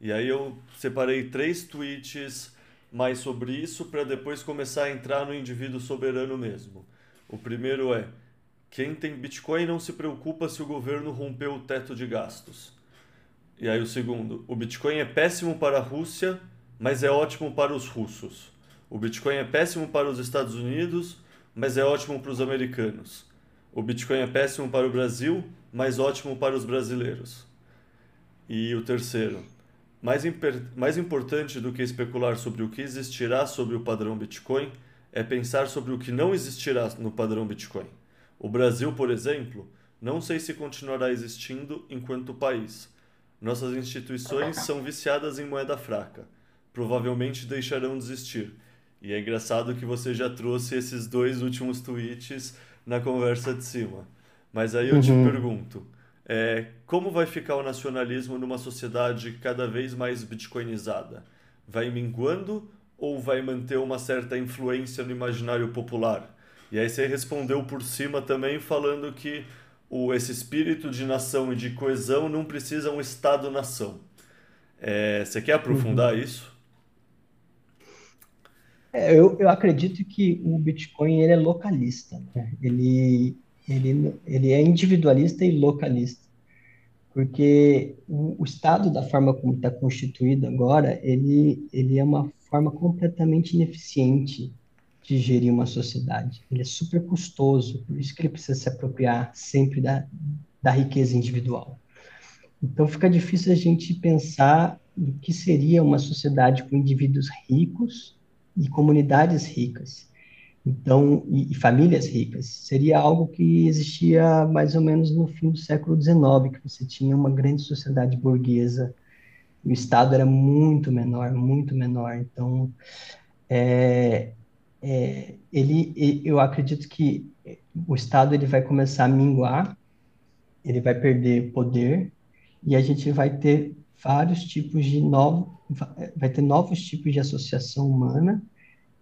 E aí eu separei três tweets mais sobre isso para depois começar a entrar no indivíduo soberano mesmo. O primeiro é: quem tem Bitcoin não se preocupa se o governo rompeu o teto de gastos. E aí o segundo: o Bitcoin é péssimo para a Rússia, mas é ótimo para os russos. O Bitcoin é péssimo para os Estados Unidos, mas é ótimo para os americanos. O Bitcoin é péssimo para o Brasil, mas ótimo para os brasileiros. E o terceiro: mais, mais importante do que especular sobre o que existirá sobre o padrão Bitcoin é pensar sobre o que não existirá no padrão Bitcoin. O Brasil, por exemplo, não sei se continuará existindo enquanto país. Nossas instituições são viciadas em moeda fraca. Provavelmente deixarão de existir. E é engraçado que você já trouxe esses dois últimos tweets na conversa de cima. Mas aí eu uhum. te pergunto: é, como vai ficar o nacionalismo numa sociedade cada vez mais bitcoinizada? Vai minguando ou vai manter uma certa influência no imaginário popular? E aí você respondeu por cima também falando que o, esse espírito de nação e de coesão não precisa um Estado-nação. É, você quer aprofundar uhum. isso? É, eu, eu acredito que o Bitcoin ele é localista. Né? Ele ele, ele é individualista e localista, porque o, o Estado, da forma como está constituído agora, ele, ele é uma forma completamente ineficiente de gerir uma sociedade. Ele é super custoso, por isso que ele precisa se apropriar sempre da, da riqueza individual. Então fica difícil a gente pensar o que seria uma sociedade com indivíduos ricos e comunidades ricas. Então, e, e, famílias ricas, seria algo que existia mais ou menos no fim do século XIX, que você tinha uma grande sociedade burguesa, e o Estado era muito menor, muito menor. Então, é, é, ele, eu acredito que o Estado ele vai começar a minguar, ele vai perder poder, e a gente vai ter vários tipos de novos, vai ter novos tipos de associação humana,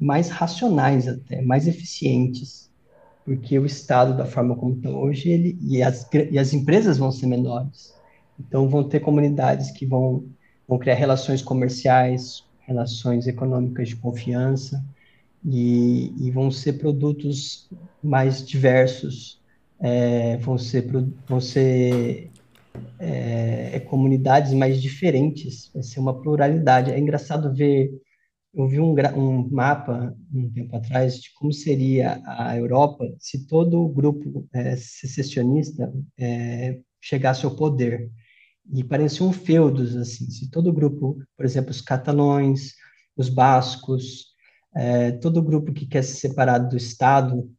mais racionais até, mais eficientes, porque o Estado, da forma como está hoje, ele, e, as, e as empresas vão ser menores. Então, vão ter comunidades que vão, vão criar relações comerciais, relações econômicas de confiança, e, e vão ser produtos mais diversos, é, vão ser, vão ser é, comunidades mais diferentes, vai ser uma pluralidade. É engraçado ver eu vi um, um mapa um tempo atrás de como seria a Europa se todo o grupo é, secessionista é, chegasse ao poder. E pareciam feudos, assim, se todo o grupo, por exemplo, os catalães, os bascos, é, todo o grupo que quer se separar do Estado,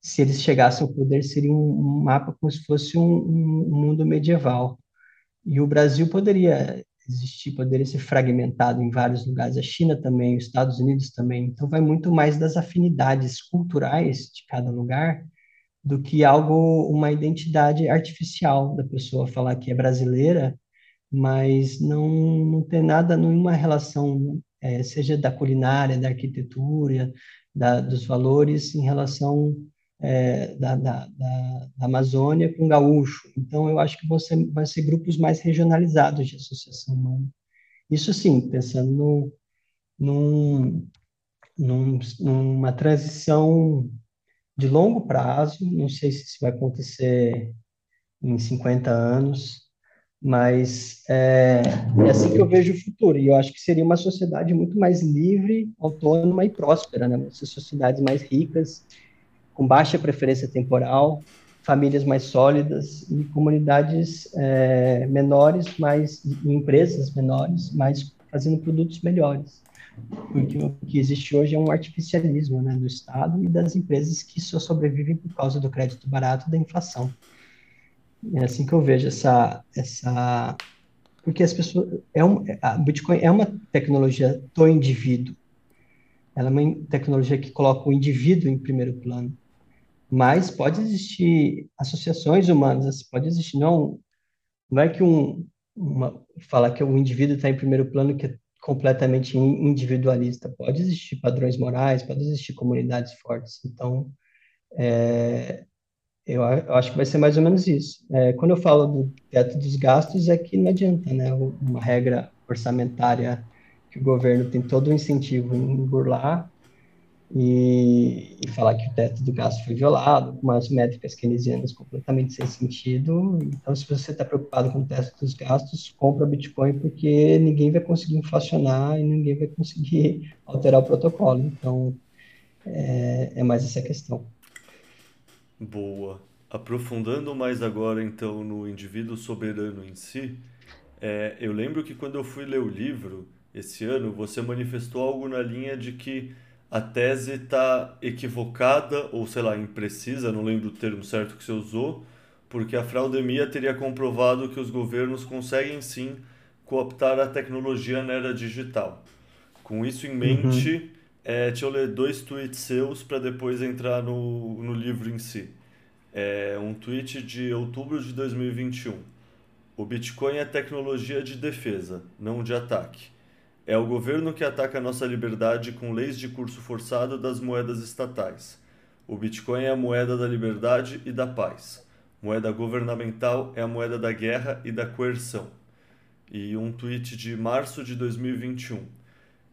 se eles chegassem ao poder, seria um, um mapa como se fosse um, um mundo medieval. E o Brasil poderia existir, poderia ser fragmentado em vários lugares, a China também, os Estados Unidos também. Então, vai muito mais das afinidades culturais de cada lugar do que algo, uma identidade artificial da pessoa falar que é brasileira, mas não, não tem nada, nenhuma relação, é, seja da culinária, da arquitetura, da, dos valores em relação é, da, da, da, Amazônia com gaúcho. Então, eu acho que você vai ser grupos mais regionalizados de associação humana. Isso sim, pensando no, num, num, numa transição de longo prazo, não sei se isso vai acontecer em 50 anos, mas é, é, assim que eu vejo o futuro, e eu acho que seria uma sociedade muito mais livre, autônoma e próspera, né? sociedades mais ricas, com baixa preferência temporal, famílias mais sólidas e comunidades é, menores, mais empresas menores, mas fazendo produtos melhores. Porque o que existe hoje é um artificialismo né, do Estado e das empresas que só sobrevivem por causa do crédito barato da inflação. É assim que eu vejo essa, essa porque as pessoas é um, a Bitcoin é uma tecnologia do indivíduo. Ela é uma tecnologia que coloca o indivíduo em primeiro plano mas pode existir associações humanas, pode existir, não, não é que um, uma, falar que o indivíduo está em primeiro plano que é completamente individualista, pode existir padrões morais, pode existir comunidades fortes, então, é, eu, eu, acho que vai ser mais ou menos isso. É, quando eu falo do teto dos gastos, é que não adianta, né, uma regra orçamentária que o governo tem todo o incentivo em burlar, e, e, falar que o teto do gasto foi violado, com umas métricas keynesianas completamente sem sentido. Então, se você está preocupado com o teto dos gastos, compra Bitcoin porque ninguém vai conseguir inflacionar e ninguém vai conseguir alterar o protocolo. Então, é, é mais essa questão. Boa. Aprofundando mais agora, então, no indivíduo soberano em si, é, eu lembro que quando eu fui ler o livro esse ano, você manifestou algo na linha de que a tese está equivocada ou, sei lá, imprecisa, não lembro o termo certo que você usou, porque a fraudemia teria comprovado que os governos conseguem sim cooptar a tecnologia na era digital. Com isso em mente, uhum. é, deixa eu ler dois tweets seus para depois entrar no, no livro em si. É um tweet de outubro de 2021. O Bitcoin é tecnologia de defesa, não de ataque. É o governo que ataca a nossa liberdade com leis de curso forçado das moedas estatais. O Bitcoin é a moeda da liberdade e da paz. Moeda governamental é a moeda da guerra e da coerção. E um tweet de março de 2021,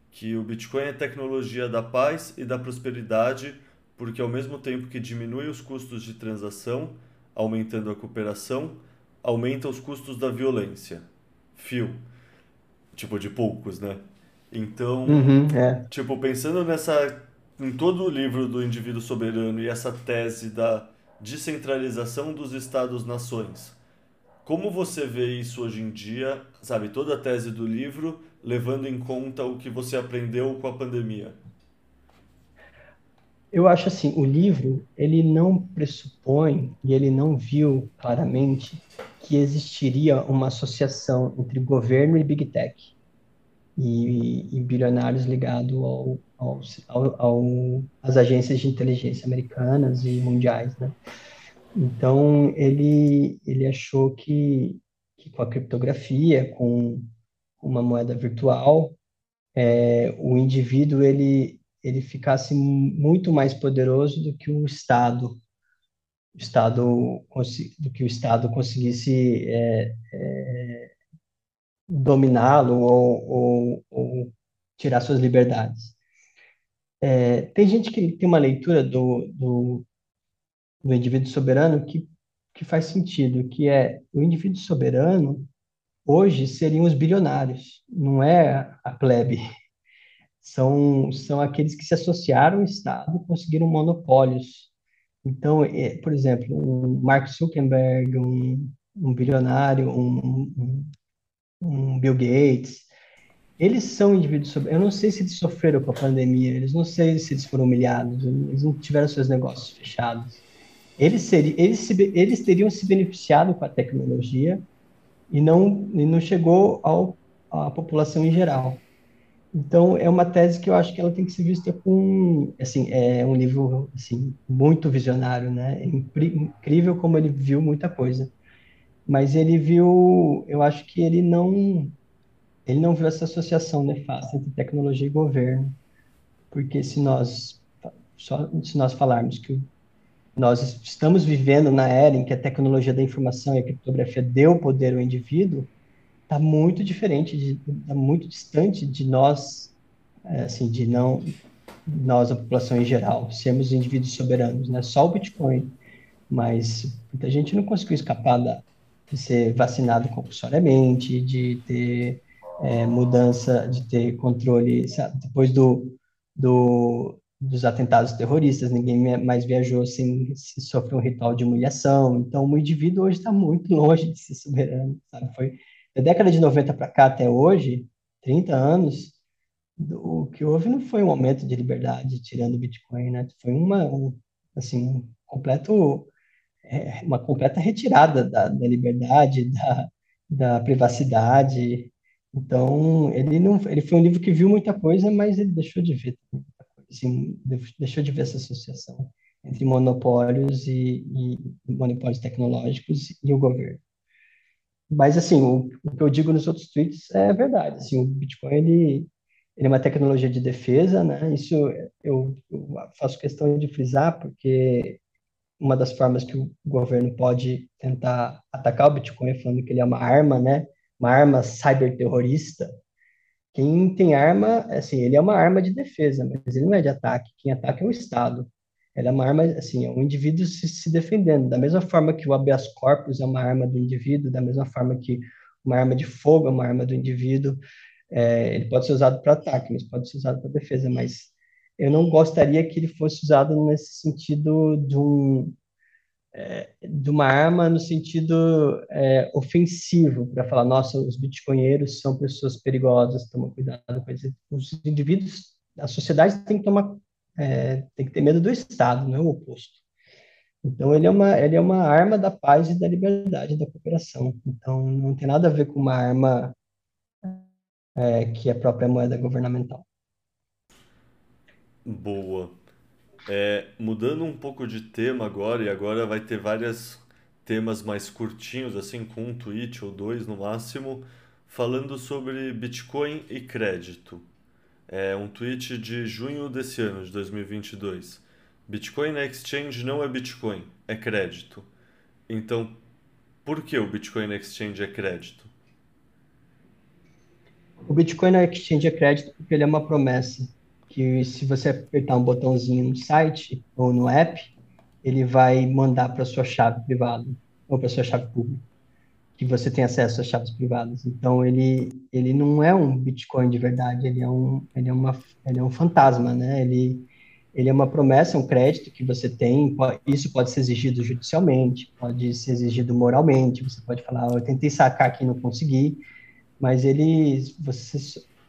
que o Bitcoin é tecnologia da paz e da prosperidade, porque ao mesmo tempo que diminui os custos de transação, aumentando a cooperação, aumenta os custos da violência. Fio tipo, de poucos, né? Então, uhum, é. tipo, pensando nessa em todo o livro do indivíduo soberano e essa tese da descentralização dos estados-nações. Como você vê isso hoje em dia, sabe, toda a tese do livro, levando em conta o que você aprendeu com a pandemia? Eu acho assim, o livro, ele não pressupõe e ele não viu claramente que existiria uma associação entre governo e Big Tech e, e bilionários ligados ao, ao, ao, ao, às agências de inteligência americanas e mundiais, né? Então, ele, ele achou que, que com a criptografia, com uma moeda virtual, é, o indivíduo ele, ele ficasse muito mais poderoso do que o Estado Estado do que o Estado conseguisse é, é, dominá-lo ou, ou, ou, tirar suas liberdades. É, tem gente que tem uma leitura do, do, do indivíduo soberano que, que faz sentido, que é o indivíduo soberano hoje seriam os bilionários, não é a plebe. São, são aqueles que se associaram ao Estado, conseguiram monopólios então, é, por exemplo, um Mark Zuckerberg, um, um bilionário, um, um, Bill Gates, eles são indivíduos. Eu não sei se eles sofreram com a pandemia, eles não sei se eles foram humilhados, eles não tiveram seus negócios fechados. Eles, seriam, eles, se, eles teriam se beneficiado com a tecnologia e não, e não chegou ao, à população em geral. Então, é uma tese que eu acho que ela tem que ser vista com, assim, é um livro, assim, muito visionário, né? É incrível como ele viu muita coisa. Mas ele viu, eu acho que ele não, ele não viu essa associação nefasta entre tecnologia e governo. Porque se nós, só, se nós falarmos que nós estamos vivendo na era em que a tecnologia da informação e a criptografia deu poder ao indivíduo, está muito diferente, está muito distante de nós, é, assim, de não nós, a população em geral, sermos indivíduos soberanos, né? Só o Bitcoin, mas muita gente não conseguiu escapar da, de ser vacinado compulsoriamente, de ter é, mudança, de ter controle, sabe? depois do, do, dos atentados terroristas, ninguém mais viajou sem, sem sofrer um ritual de humilhação, então o indivíduo hoje está muito longe de ser soberano, sabe? Foi da década de 90 para cá até hoje, 30 anos, o que houve não foi um aumento de liberdade tirando o Bitcoin, né? Foi uma, um, assim, um completo, é, uma completa retirada da, da liberdade, da, da privacidade. Então, ele não, ele foi um livro que viu muita coisa, mas ele deixou de ver muita coisa, assim, deixou de ver essa associação entre monopólios e, e monopólios tecnológicos e o governo. Mas, assim, o, o, que eu digo nos outros tweets é verdade. Assim, o Bitcoin, ele, ele é uma tecnologia de defesa, né? Isso eu, eu faço questão de frisar, porque uma das formas que o governo pode tentar atacar o Bitcoin é falando que ele é uma arma, né? Uma arma cyberterrorista. Quem tem arma, assim, ele é uma arma de defesa, mas ele não é de ataque. Quem ataca é o Estado. Ela é uma arma, assim, é um indivíduo se, se defendendo. Da mesma forma que o habeas corpus é uma arma do indivíduo, da mesma forma que uma arma de fogo é uma arma do indivíduo, é, ele pode ser usado para ataque, mas pode ser usado para defesa. Mas eu não gostaria que ele fosse usado nesse sentido de, um, é, de uma arma no sentido é, ofensivo, para falar, nossa, os bitcoinheiros são pessoas perigosas, toma cuidado com isso. Os indivíduos, a sociedade tem que tomar é, tem que ter medo do Estado, não é o oposto. Então, ele é, uma, ele é uma arma da paz e da liberdade, da cooperação. Então, não tem nada a ver com uma arma é, que é a própria moeda governamental. Boa. É, mudando um pouco de tema agora, e agora vai ter vários temas mais curtinhos, assim, com um tweet ou dois no máximo, falando sobre Bitcoin e crédito. É um tweet de junho desse ano, de 2022. Bitcoin na Exchange não é Bitcoin, é crédito. Então, por que o Bitcoin na Exchange é crédito? O Bitcoin na Exchange é crédito porque ele é uma promessa que se você apertar um botãozinho no site ou no app, ele vai mandar para sua chave privada ou para sua chave pública que você tem acesso às chaves privadas. Então ele ele não é um Bitcoin de verdade, ele é um ele é uma ele é um fantasma, né? Ele ele é uma promessa, um crédito que você tem. Isso pode ser exigido judicialmente, pode ser exigido moralmente. Você pode falar, eu tentei sacar aqui não consegui, mas ele você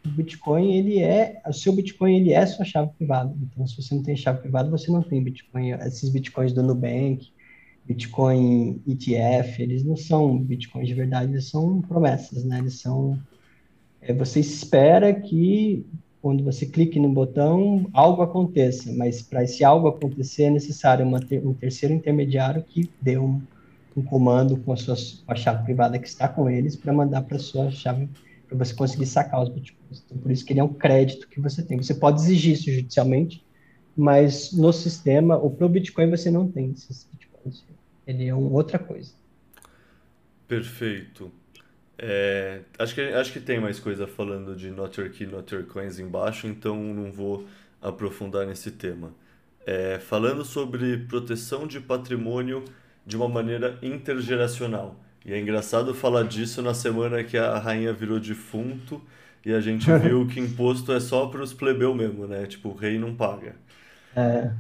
o Bitcoin ele é o seu Bitcoin ele é sua chave privada. Então se você não tem chave privada, você não tem Bitcoin. Esses Bitcoins do Nubank, Bitcoin ETF, eles não são Bitcoins de verdade, eles são promessas, né? Eles são. É, você espera que quando você clique no botão, algo aconteça, mas para esse algo acontecer é necessário uma, um terceiro intermediário que dê um, um comando com a, sua, a chave privada que está com eles para mandar para sua chave para você conseguir sacar os bitcoins. Então, por isso que ele é um crédito que você tem. Você pode exigir isso judicialmente, mas no sistema, ou para o Bitcoin você não tem esses bitcoins. Ele é outra coisa. Perfeito. É, acho, que, acho que tem mais coisa falando de Not Your Key, Not Your Coins embaixo, então não vou aprofundar nesse tema. É, falando sobre proteção de patrimônio de uma maneira intergeracional. E é engraçado falar disso na semana que a rainha virou defunto e a gente viu que imposto é só para os plebeu mesmo, né? Tipo, o rei não paga. É.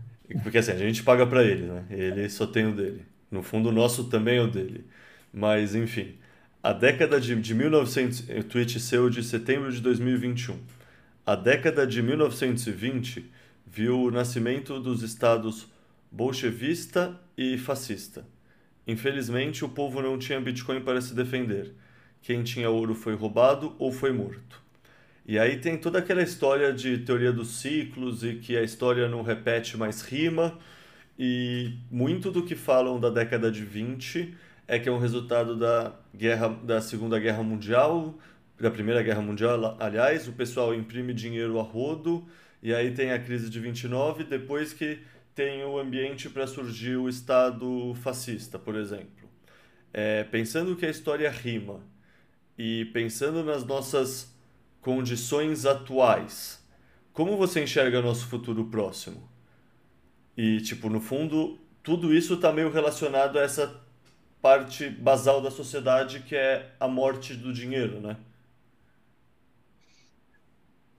Porque assim, a gente paga para ele, né? Ele só tem o dele. No fundo, o nosso também é o dele. Mas, enfim, a década de, de 1900, o tweet seu de setembro de 2021. A década de 1920 viu o nascimento dos estados bolchevista e fascista. Infelizmente, o povo não tinha Bitcoin para se defender. quem tinha ouro foi roubado ou foi morto. E aí tem toda aquela história de teoria dos ciclos e que a história não repete, mais rima. E muito do que falam da década de 20 é que é um resultado da guerra da Segunda Guerra Mundial, da Primeira Guerra Mundial, aliás, o pessoal imprime dinheiro a rodo e aí tem a crise de 29, depois que tem o ambiente para surgir o Estado fascista, por exemplo. É, pensando que a história rima e pensando nas nossas condições atuais, como você enxerga nosso futuro próximo? E, tipo, no fundo, tudo isso está meio relacionado a essa parte basal da sociedade que é a morte do dinheiro, né?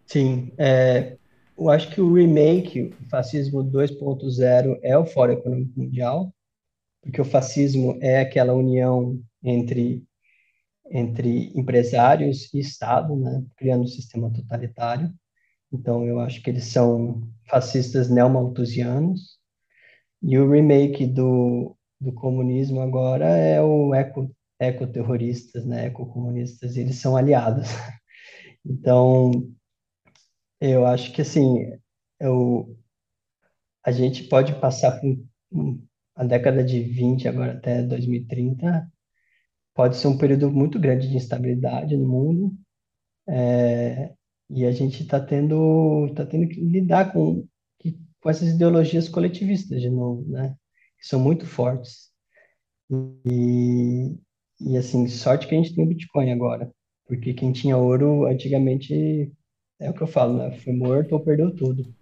Sim, é, eu acho que o remake, o fascismo 2.0, é o Fórum Econômico Mundial, porque o fascismo é aquela união entre entre empresários e Estado, né, criando um sistema totalitário. Então, eu acho que eles são fascistas neomalthusianos. E o remake do, do comunismo agora é o eco, ecoterroristas, né, ecocomunistas, e eles são aliados. Então, eu acho que, assim, eu, a gente pode passar por a década de 20 agora até 2030 pode ser um período muito grande de instabilidade no mundo, é, e a gente está tendo, tá tendo que lidar com, com essas ideologias coletivistas de novo, né? Que são muito fortes. E, e assim, sorte que a gente tem o Bitcoin agora, porque quem tinha ouro antigamente, é o que eu falo, né? Foi morto ou perdeu tudo.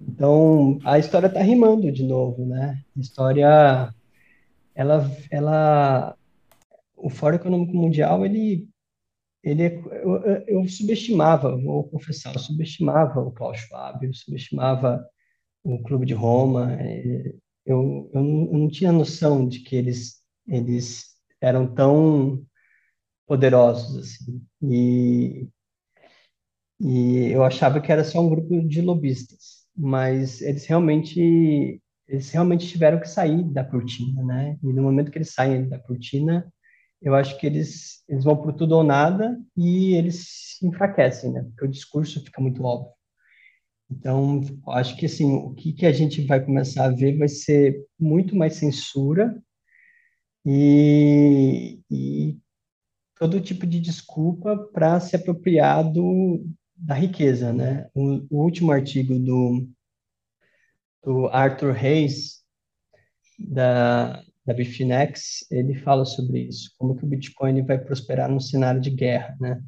Então, a história está rimando de novo, né? A história, ela, ela o Fórum Econômico Mundial, ele, ele é, eu, eu, subestimava, vou confessar, eu subestimava o Klaus Schwab, eu subestimava o Clube de Roma, é, eu, eu não tinha noção de que eles, eles eram tão poderosos assim. E, e eu achava que era só um grupo de lobistas, mas eles realmente eles realmente tiveram que sair da cortina, né? E no momento que eles saem da cortina, eu acho que eles, eles vão por tudo ou nada e eles se enfraquecem, né? Porque o discurso fica muito óbvio. Então, acho que assim, o que, que a gente vai começar a ver vai ser muito mais censura e, e todo tipo de desculpa para se apropriar do, da riqueza, né? O, o último artigo do, do Arthur Hayes, da, da Bitfinex, ele fala sobre isso, como que o Bitcoin vai prosperar num cenário de guerra, né?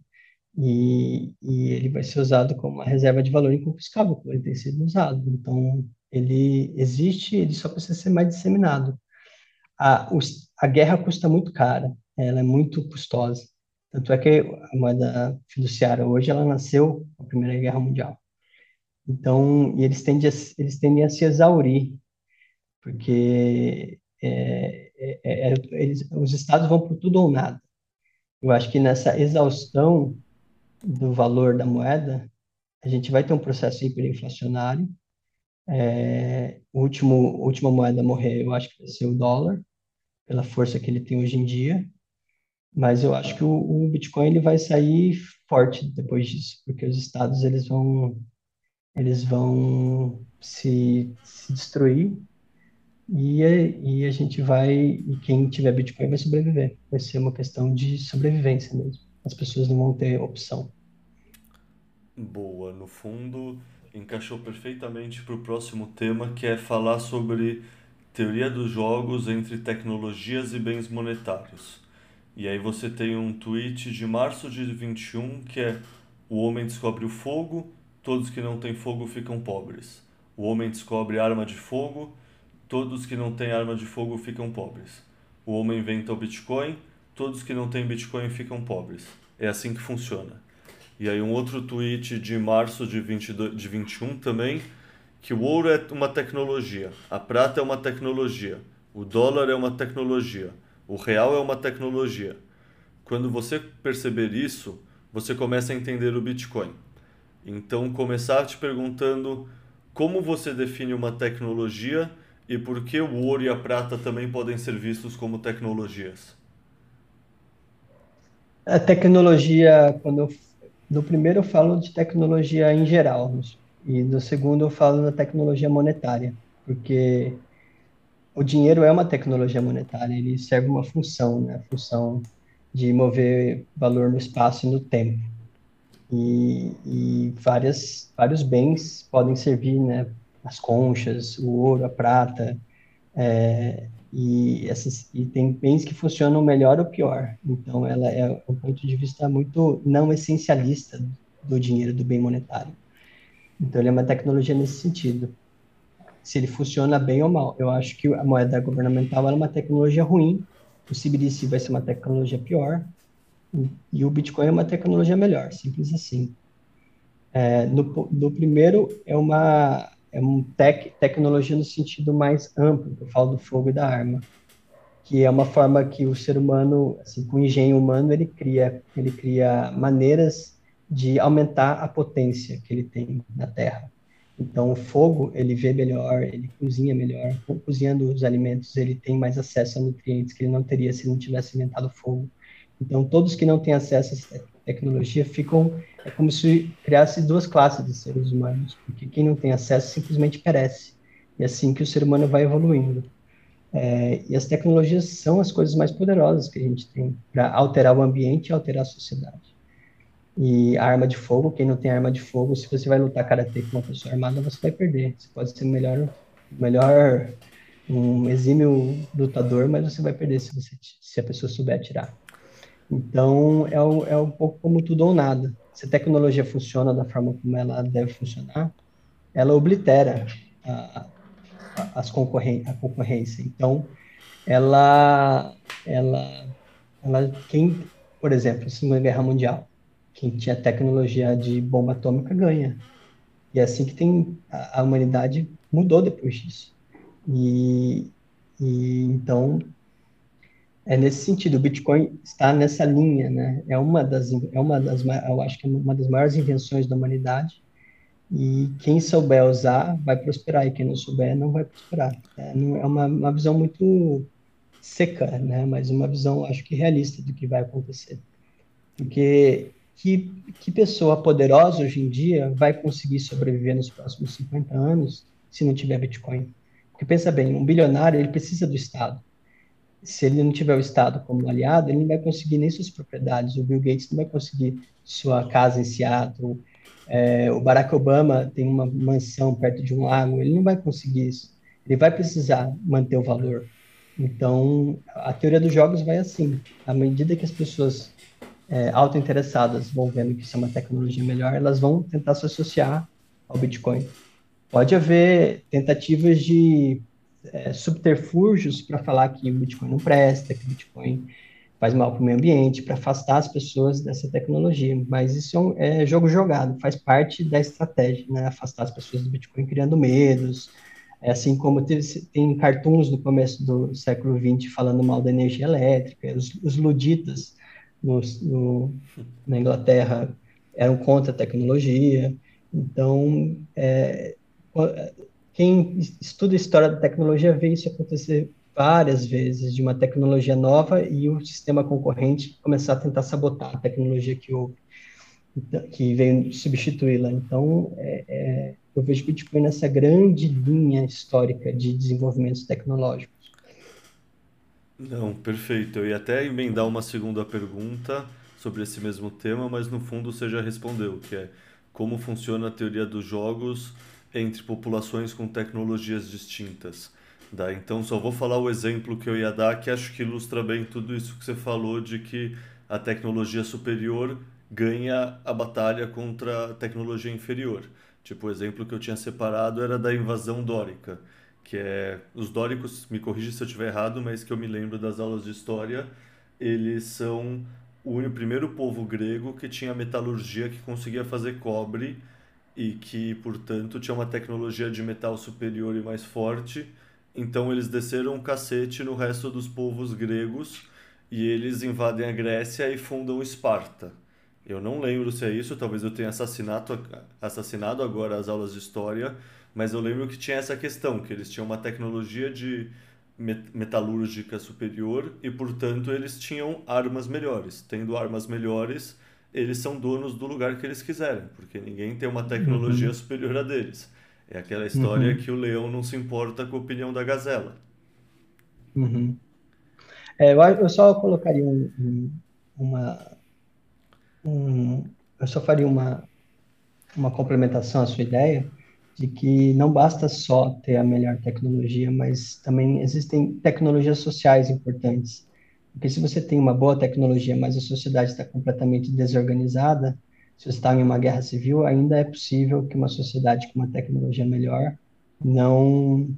E, e ele vai ser usado como uma reserva de valor inconfiscável, como ele tem sido usado. Então, ele existe, ele só precisa ser mais disseminado. A, os, a guerra custa muito cara, ela é muito custosa. Tanto é que a moeda fiduciária hoje, ela nasceu na Primeira Guerra Mundial. Então, eles tendem a, eles tendem a se exaurir, porque é, é, é, é, eles, os estados vão por tudo ou nada. Eu acho que nessa exaustão do valor da moeda, a gente vai ter um processo hiperinflacionário. É, último, última moeda a morrer, eu acho que vai ser o dólar, pela força que ele tem hoje em dia. Mas eu acho que o, o Bitcoin ele vai sair forte depois disso, porque os estados eles vão eles vão se, se destruir e, e a gente vai, e quem tiver Bitcoin vai sobreviver. Vai ser uma questão de sobrevivência mesmo. As pessoas não vão ter opção. Boa, no fundo encaixou perfeitamente para o próximo tema, que é falar sobre teoria dos jogos entre tecnologias e bens monetários. E aí você tem um tweet de março de 21 que é o homem descobre o fogo, todos que não têm fogo ficam pobres. O homem descobre arma de fogo, todos que não têm arma de fogo ficam pobres. O homem inventa o Bitcoin, todos que não têm Bitcoin ficam pobres. É assim que funciona. E aí um outro tweet de março de, 22, de 21 também, que o ouro é uma tecnologia, a prata é uma tecnologia, o dólar é uma tecnologia, o real é uma tecnologia. Quando você perceber isso, você começa a entender o Bitcoin. Então, começar te perguntando como você define uma tecnologia e por que o ouro e a prata também podem ser vistos como tecnologias? A tecnologia, quando eu, no primeiro eu falo de tecnologia em geral, e no segundo eu falo da tecnologia monetária, porque o dinheiro é uma tecnologia monetária, ele serve uma função, né? A função de mover valor no espaço e no tempo. E, e várias, vários bens podem servir, né? As conchas, o ouro, a prata, é, e, essas, e tem bens que funcionam melhor ou pior. Então, ela é um ponto de vista muito não essencialista do dinheiro, do bem monetário. Então, ele é uma tecnologia nesse sentido. Se ele funciona bem ou mal. Eu acho que a moeda governamental é uma tecnologia ruim, o CBDC vai ser uma tecnologia pior, e o Bitcoin é uma tecnologia melhor, simples assim. É, no, no primeiro, é uma é um tech, tecnologia no sentido mais amplo, eu falo do fogo e da arma, que é uma forma que o ser humano, assim, com o engenho humano, ele cria, ele cria maneiras de aumentar a potência que ele tem na Terra. Então, o fogo, ele vê melhor, ele cozinha melhor. Cozinhando os alimentos, ele tem mais acesso a nutrientes que ele não teria se não tivesse inventado fogo. Então, todos que não têm acesso tecnologia ficam é como se criasse duas classes de seres humanos, porque quem não tem acesso simplesmente perece. E é assim que o ser humano vai evoluindo. É, e as tecnologias são as coisas mais poderosas que a gente tem para alterar o ambiente e alterar a sociedade. E a arma de fogo, quem não tem arma de fogo, se você vai lutar karatê com uma pessoa armada, você vai perder. Você pode ser melhor, melhor um exímio lutador, mas você vai perder se, você, se a pessoa souber atirar. Então, é, o, é um pouco como tudo ou nada se a tecnologia funciona da forma como ela deve funcionar, ela oblitera a, a, as concorren a concorrência. Então, ela, ela, ela, quem, por exemplo, na Segunda Guerra Mundial, quem tinha tecnologia de bomba atômica ganha. E é assim que tem a, a humanidade mudou depois disso. E, e então é nesse sentido, o Bitcoin está nessa linha, né? É uma das, é uma das, eu acho que é uma das maiores invenções da humanidade. E quem souber usar vai prosperar e quem não souber não vai prosperar. É, é uma, uma visão muito seca, né? Mas uma visão, acho que realista do que vai acontecer. Porque que, que pessoa poderosa hoje em dia vai conseguir sobreviver nos próximos 50 anos se não tiver Bitcoin? Porque pensa bem, um bilionário ele precisa do Estado se ele não tiver o Estado como aliado, ele não vai conseguir nem suas propriedades. O Bill Gates não vai conseguir sua casa em Seattle. É, o Barack Obama tem uma mansão perto de um lago. Ele não vai conseguir isso. Ele vai precisar manter o valor. Então, a teoria dos jogos vai assim. À medida que as pessoas é, auto-interessadas vão vendo que isso é uma tecnologia melhor, elas vão tentar se associar ao Bitcoin. Pode haver tentativas de é, subterfúgios para falar que o Bitcoin não presta, que o Bitcoin faz mal para o meio ambiente, para afastar as pessoas dessa tecnologia. Mas isso é, um, é, jogo jogado, faz parte da estratégia, né? Afastar as pessoas do Bitcoin criando medos. É assim como teve, tem cartoons no começo do século XX falando mal da energia elétrica, os, os luditas no, no, na Inglaterra eram contra a tecnologia. Então, é, quem estuda a história da tecnologia vê isso acontecer várias vezes, de uma tecnologia nova e o sistema concorrente começar a tentar sabotar a tecnologia que houve, então, que veio substituí-la. Então, é, é, eu vejo Bitcoin nessa grande linha histórica de desenvolvimentos tecnológicos. Não, perfeito. Eu ia até emendar uma segunda pergunta sobre esse mesmo tema, mas no fundo você já respondeu, que é como funciona a teoria dos jogos entre populações com tecnologias distintas. Tá? Então, só vou falar o exemplo que eu ia dar, que acho que ilustra bem tudo isso que você falou, de que a tecnologia superior ganha a batalha contra a tecnologia inferior. Tipo, o exemplo que eu tinha separado era da invasão dórica, que é os dóricos, me corrija se eu estiver errado, mas que eu me lembro das aulas de história, eles são o primeiro povo grego que tinha metalurgia que conseguia fazer cobre e que, portanto, tinha uma tecnologia de metal superior e mais forte. Então eles desceram um cacete no resto dos povos gregos e eles invadem a Grécia e fundam Esparta. Eu não lembro se é isso, talvez eu tenha assassinado, assassinado agora as aulas de história, mas eu lembro que tinha essa questão, que eles tinham uma tecnologia de metalúrgica superior e, portanto, eles tinham armas melhores. Tendo armas melhores, eles são donos do lugar que eles quiserem, porque ninguém tem uma tecnologia uhum. superior a deles. É aquela história uhum. que o leão não se importa com a opinião da gazela. Uhum. É, eu só colocaria um, um, uma. Um, eu só faria uma, uma complementação à sua ideia de que não basta só ter a melhor tecnologia, mas também existem tecnologias sociais importantes. Porque se você tem uma boa tecnologia, mas a sociedade está completamente desorganizada, se você está em uma guerra civil, ainda é possível que uma sociedade com uma tecnologia melhor não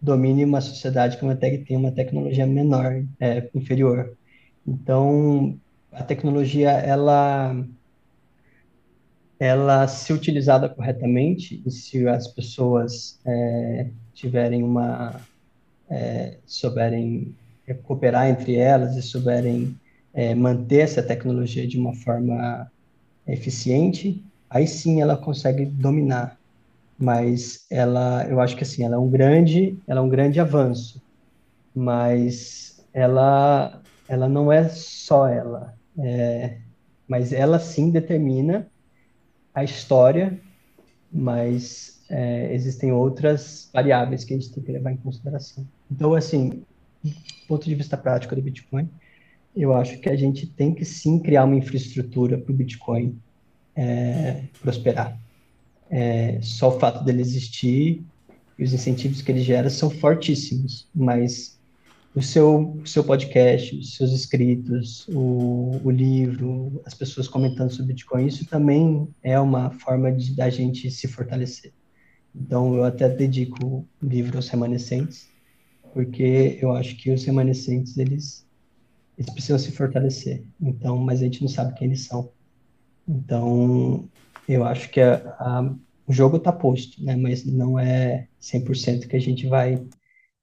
domine uma sociedade que tem uma tecnologia menor, é, inferior. Então, a tecnologia, ela ela, se utilizada corretamente e se as pessoas é, tiverem uma, é, souberem cooperar entre elas e souberem é, manter essa tecnologia de uma forma eficiente, aí sim ela consegue dominar. Mas ela, eu acho que assim, ela é um grande, ela é um grande avanço, mas ela, ela não é só ela, é, mas ela sim determina a história, mas é, existem outras variáveis que a gente tem que levar em consideração. Então, assim, ponto de vista prático do Bitcoin, eu acho que a gente tem que sim criar uma infraestrutura para o Bitcoin é, prosperar. É, só o fato dele existir e os incentivos que ele gera são fortíssimos, mas o seu, o seu podcast, os seus inscritos, o, o livro, as pessoas comentando sobre Bitcoin, isso também é uma forma de da gente se fortalecer. Então, eu até dedico o livro aos remanescentes, porque eu acho que os remanescentes, eles, eles precisam se fortalecer. Então, mas a gente não sabe quem eles são. Então, eu acho que a, a, o jogo está posto, né? mas não é 100% que a gente vai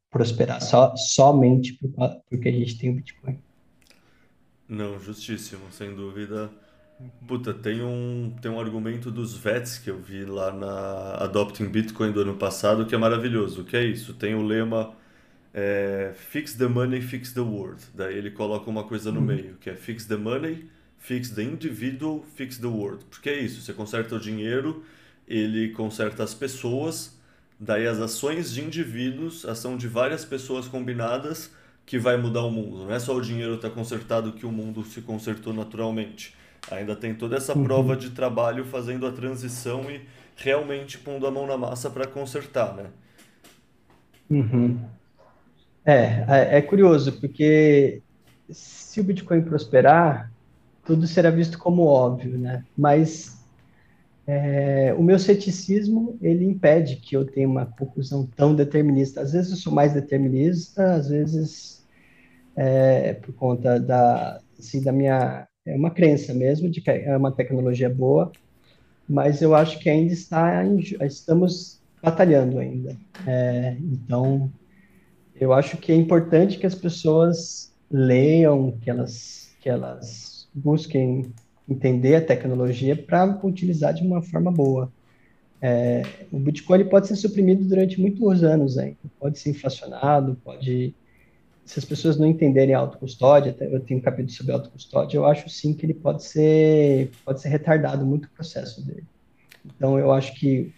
prosperar só, somente por, porque a gente tem o Bitcoin. Não, justíssimo, sem dúvida. Puta, tem um, tem um argumento dos VETs que eu vi lá na Adopting Bitcoin do ano passado que é maravilhoso. Que é isso? Tem o lema é, Fix the Money, Fix the World. Daí ele coloca uma coisa no uhum. meio, que é Fix the Money, Fix the Individual, Fix the World. Porque é isso, você conserta o dinheiro, ele conserta as pessoas Daí as ações de indivíduos, ação de várias pessoas combinadas que vai mudar o mundo. Não é só o dinheiro estar tá consertado que o mundo se consertou naturalmente. Ainda tem toda essa uhum. prova de trabalho fazendo a transição e realmente pondo a mão na massa para consertar, né? Uhum. É, é, é curioso, porque se o Bitcoin prosperar, tudo será visto como óbvio, né? Mas é, o meu ceticismo ele impede que eu tenha uma conclusão tão determinista. Às vezes eu sou mais determinista, às vezes é, por conta da, assim, da minha é uma crença mesmo de que é uma tecnologia boa, mas eu acho que ainda está estamos batalhando ainda. É, então eu acho que é importante que as pessoas leiam, que elas que elas busquem entender a tecnologia para utilizar de uma forma boa. É, o Bitcoin pode ser suprimido durante muitos anos ainda, pode ser inflacionado, pode... Se as pessoas não entenderem a autocustódia, eu tenho um capítulo sobre autocustódia, eu acho sim que ele pode ser, pode ser retardado muito o processo dele. Então, eu acho que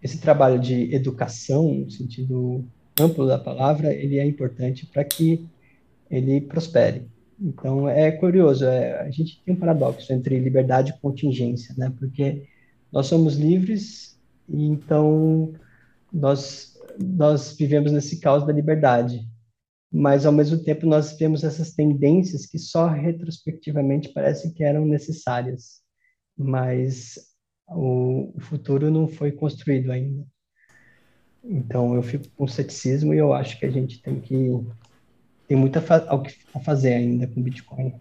esse trabalho de educação, no sentido amplo da palavra, ele é importante para que ele prospere. Então, é curioso, é, a gente tem um paradoxo entre liberdade e contingência, né? Porque nós somos livres e então nós, nós vivemos nesse caos da liberdade, mas ao mesmo tempo nós vemos essas tendências que só retrospectivamente parecem que eram necessárias, mas o, o futuro não foi construído ainda. Então eu fico com ceticismo e eu acho que a gente tem que tem muito a, fa a fazer ainda com Bitcoin.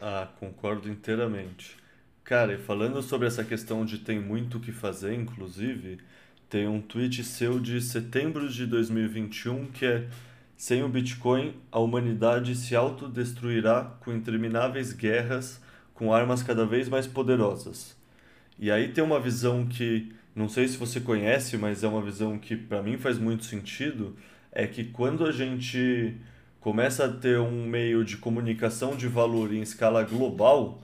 Ah, concordo inteiramente. Cara, e falando sobre essa questão de tem muito o que fazer, inclusive, tem um tweet seu de setembro de 2021 que é sem o Bitcoin, a humanidade se autodestruirá com intermináveis guerras com armas cada vez mais poderosas. E aí tem uma visão que, não sei se você conhece, mas é uma visão que para mim faz muito sentido, é que quando a gente começa a ter um meio de comunicação de valor em escala global,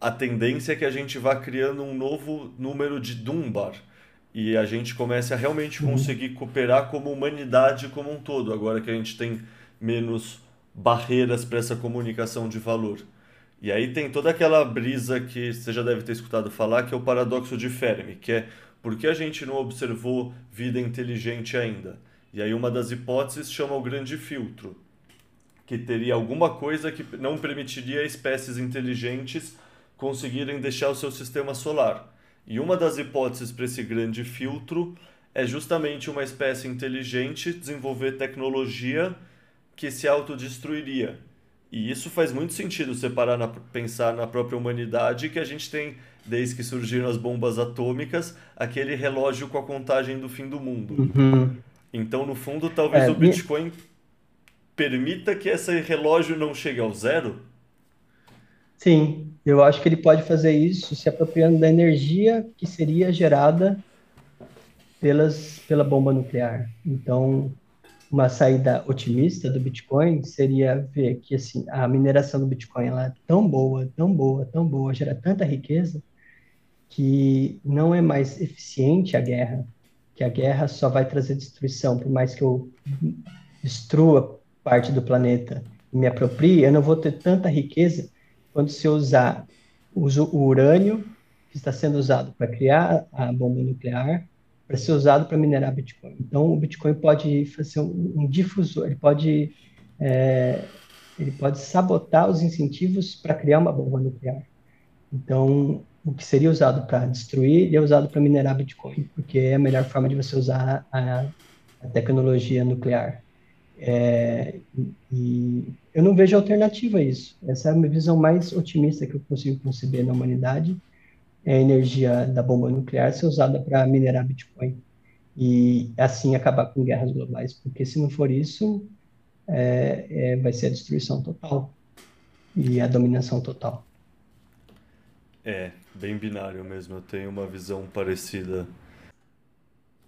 a tendência é que a gente vá criando um novo número de Dunbar e a gente comece a realmente uhum. conseguir cooperar como humanidade como um todo, agora que a gente tem menos barreiras para essa comunicação de valor. E aí tem toda aquela brisa que você já deve ter escutado falar, que é o paradoxo de Fermi, que é por que a gente não observou vida inteligente ainda? E aí uma das hipóteses chama o grande filtro, que teria alguma coisa que não permitiria espécies inteligentes conseguirem deixar o seu sistema solar. E uma das hipóteses para esse grande filtro é justamente uma espécie inteligente desenvolver tecnologia que se autodestruiria. E isso faz muito sentido você parar na, pensar na própria humanidade que a gente tem, desde que surgiram as bombas atômicas, aquele relógio com a contagem do fim do mundo. Uhum. Então, no fundo, talvez é, o Bitcoin permita que esse relógio não chegue ao zero? Sim, eu acho que ele pode fazer isso se apropriando da energia que seria gerada pelas, pela bomba nuclear. Então, uma saída otimista do Bitcoin seria ver que assim a mineração do Bitcoin ela é tão boa, tão boa, tão boa, gera tanta riqueza que não é mais eficiente a guerra, que a guerra só vai trazer destruição, por mais que eu destrua parte do planeta e me aproprie, eu não vou ter tanta riqueza quando se usar uso o urânio que está sendo usado para criar a bomba nuclear para ser usado para minerar Bitcoin. Então, o Bitcoin pode fazer um, um difusor, ele pode, é, ele pode sabotar os incentivos para criar uma bomba nuclear. Então, o que seria usado para destruir, é usado para minerar Bitcoin, porque é a melhor forma de você usar a, a tecnologia nuclear. É, e eu não vejo alternativa a isso. Essa é a minha visão mais otimista que eu consigo conceber na humanidade a energia da bomba nuclear ser usada para minerar Bitcoin e assim acabar com guerras globais, porque se não for isso, é, é, vai ser a destruição total e a dominação total. É, bem binário mesmo, eu tenho uma visão parecida.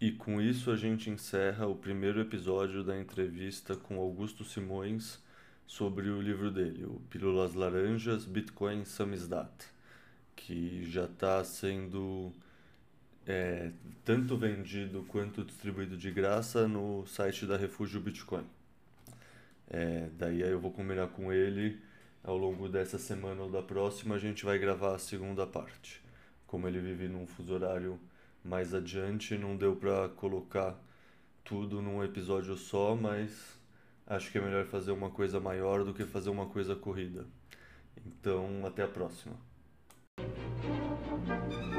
E com isso a gente encerra o primeiro episódio da entrevista com Augusto Simões sobre o livro dele, o Pílulas Laranjas, Bitcoin Samizdat que já está sendo é, tanto vendido quanto distribuído de graça no site da Refúgio Bitcoin. É, daí eu vou combinar com ele ao longo dessa semana ou da próxima a gente vai gravar a segunda parte. Como ele vive num fuso horário mais adiante, não deu para colocar tudo num episódio só, mas acho que é melhor fazer uma coisa maior do que fazer uma coisa corrida. Então, até a próxima. Thank you.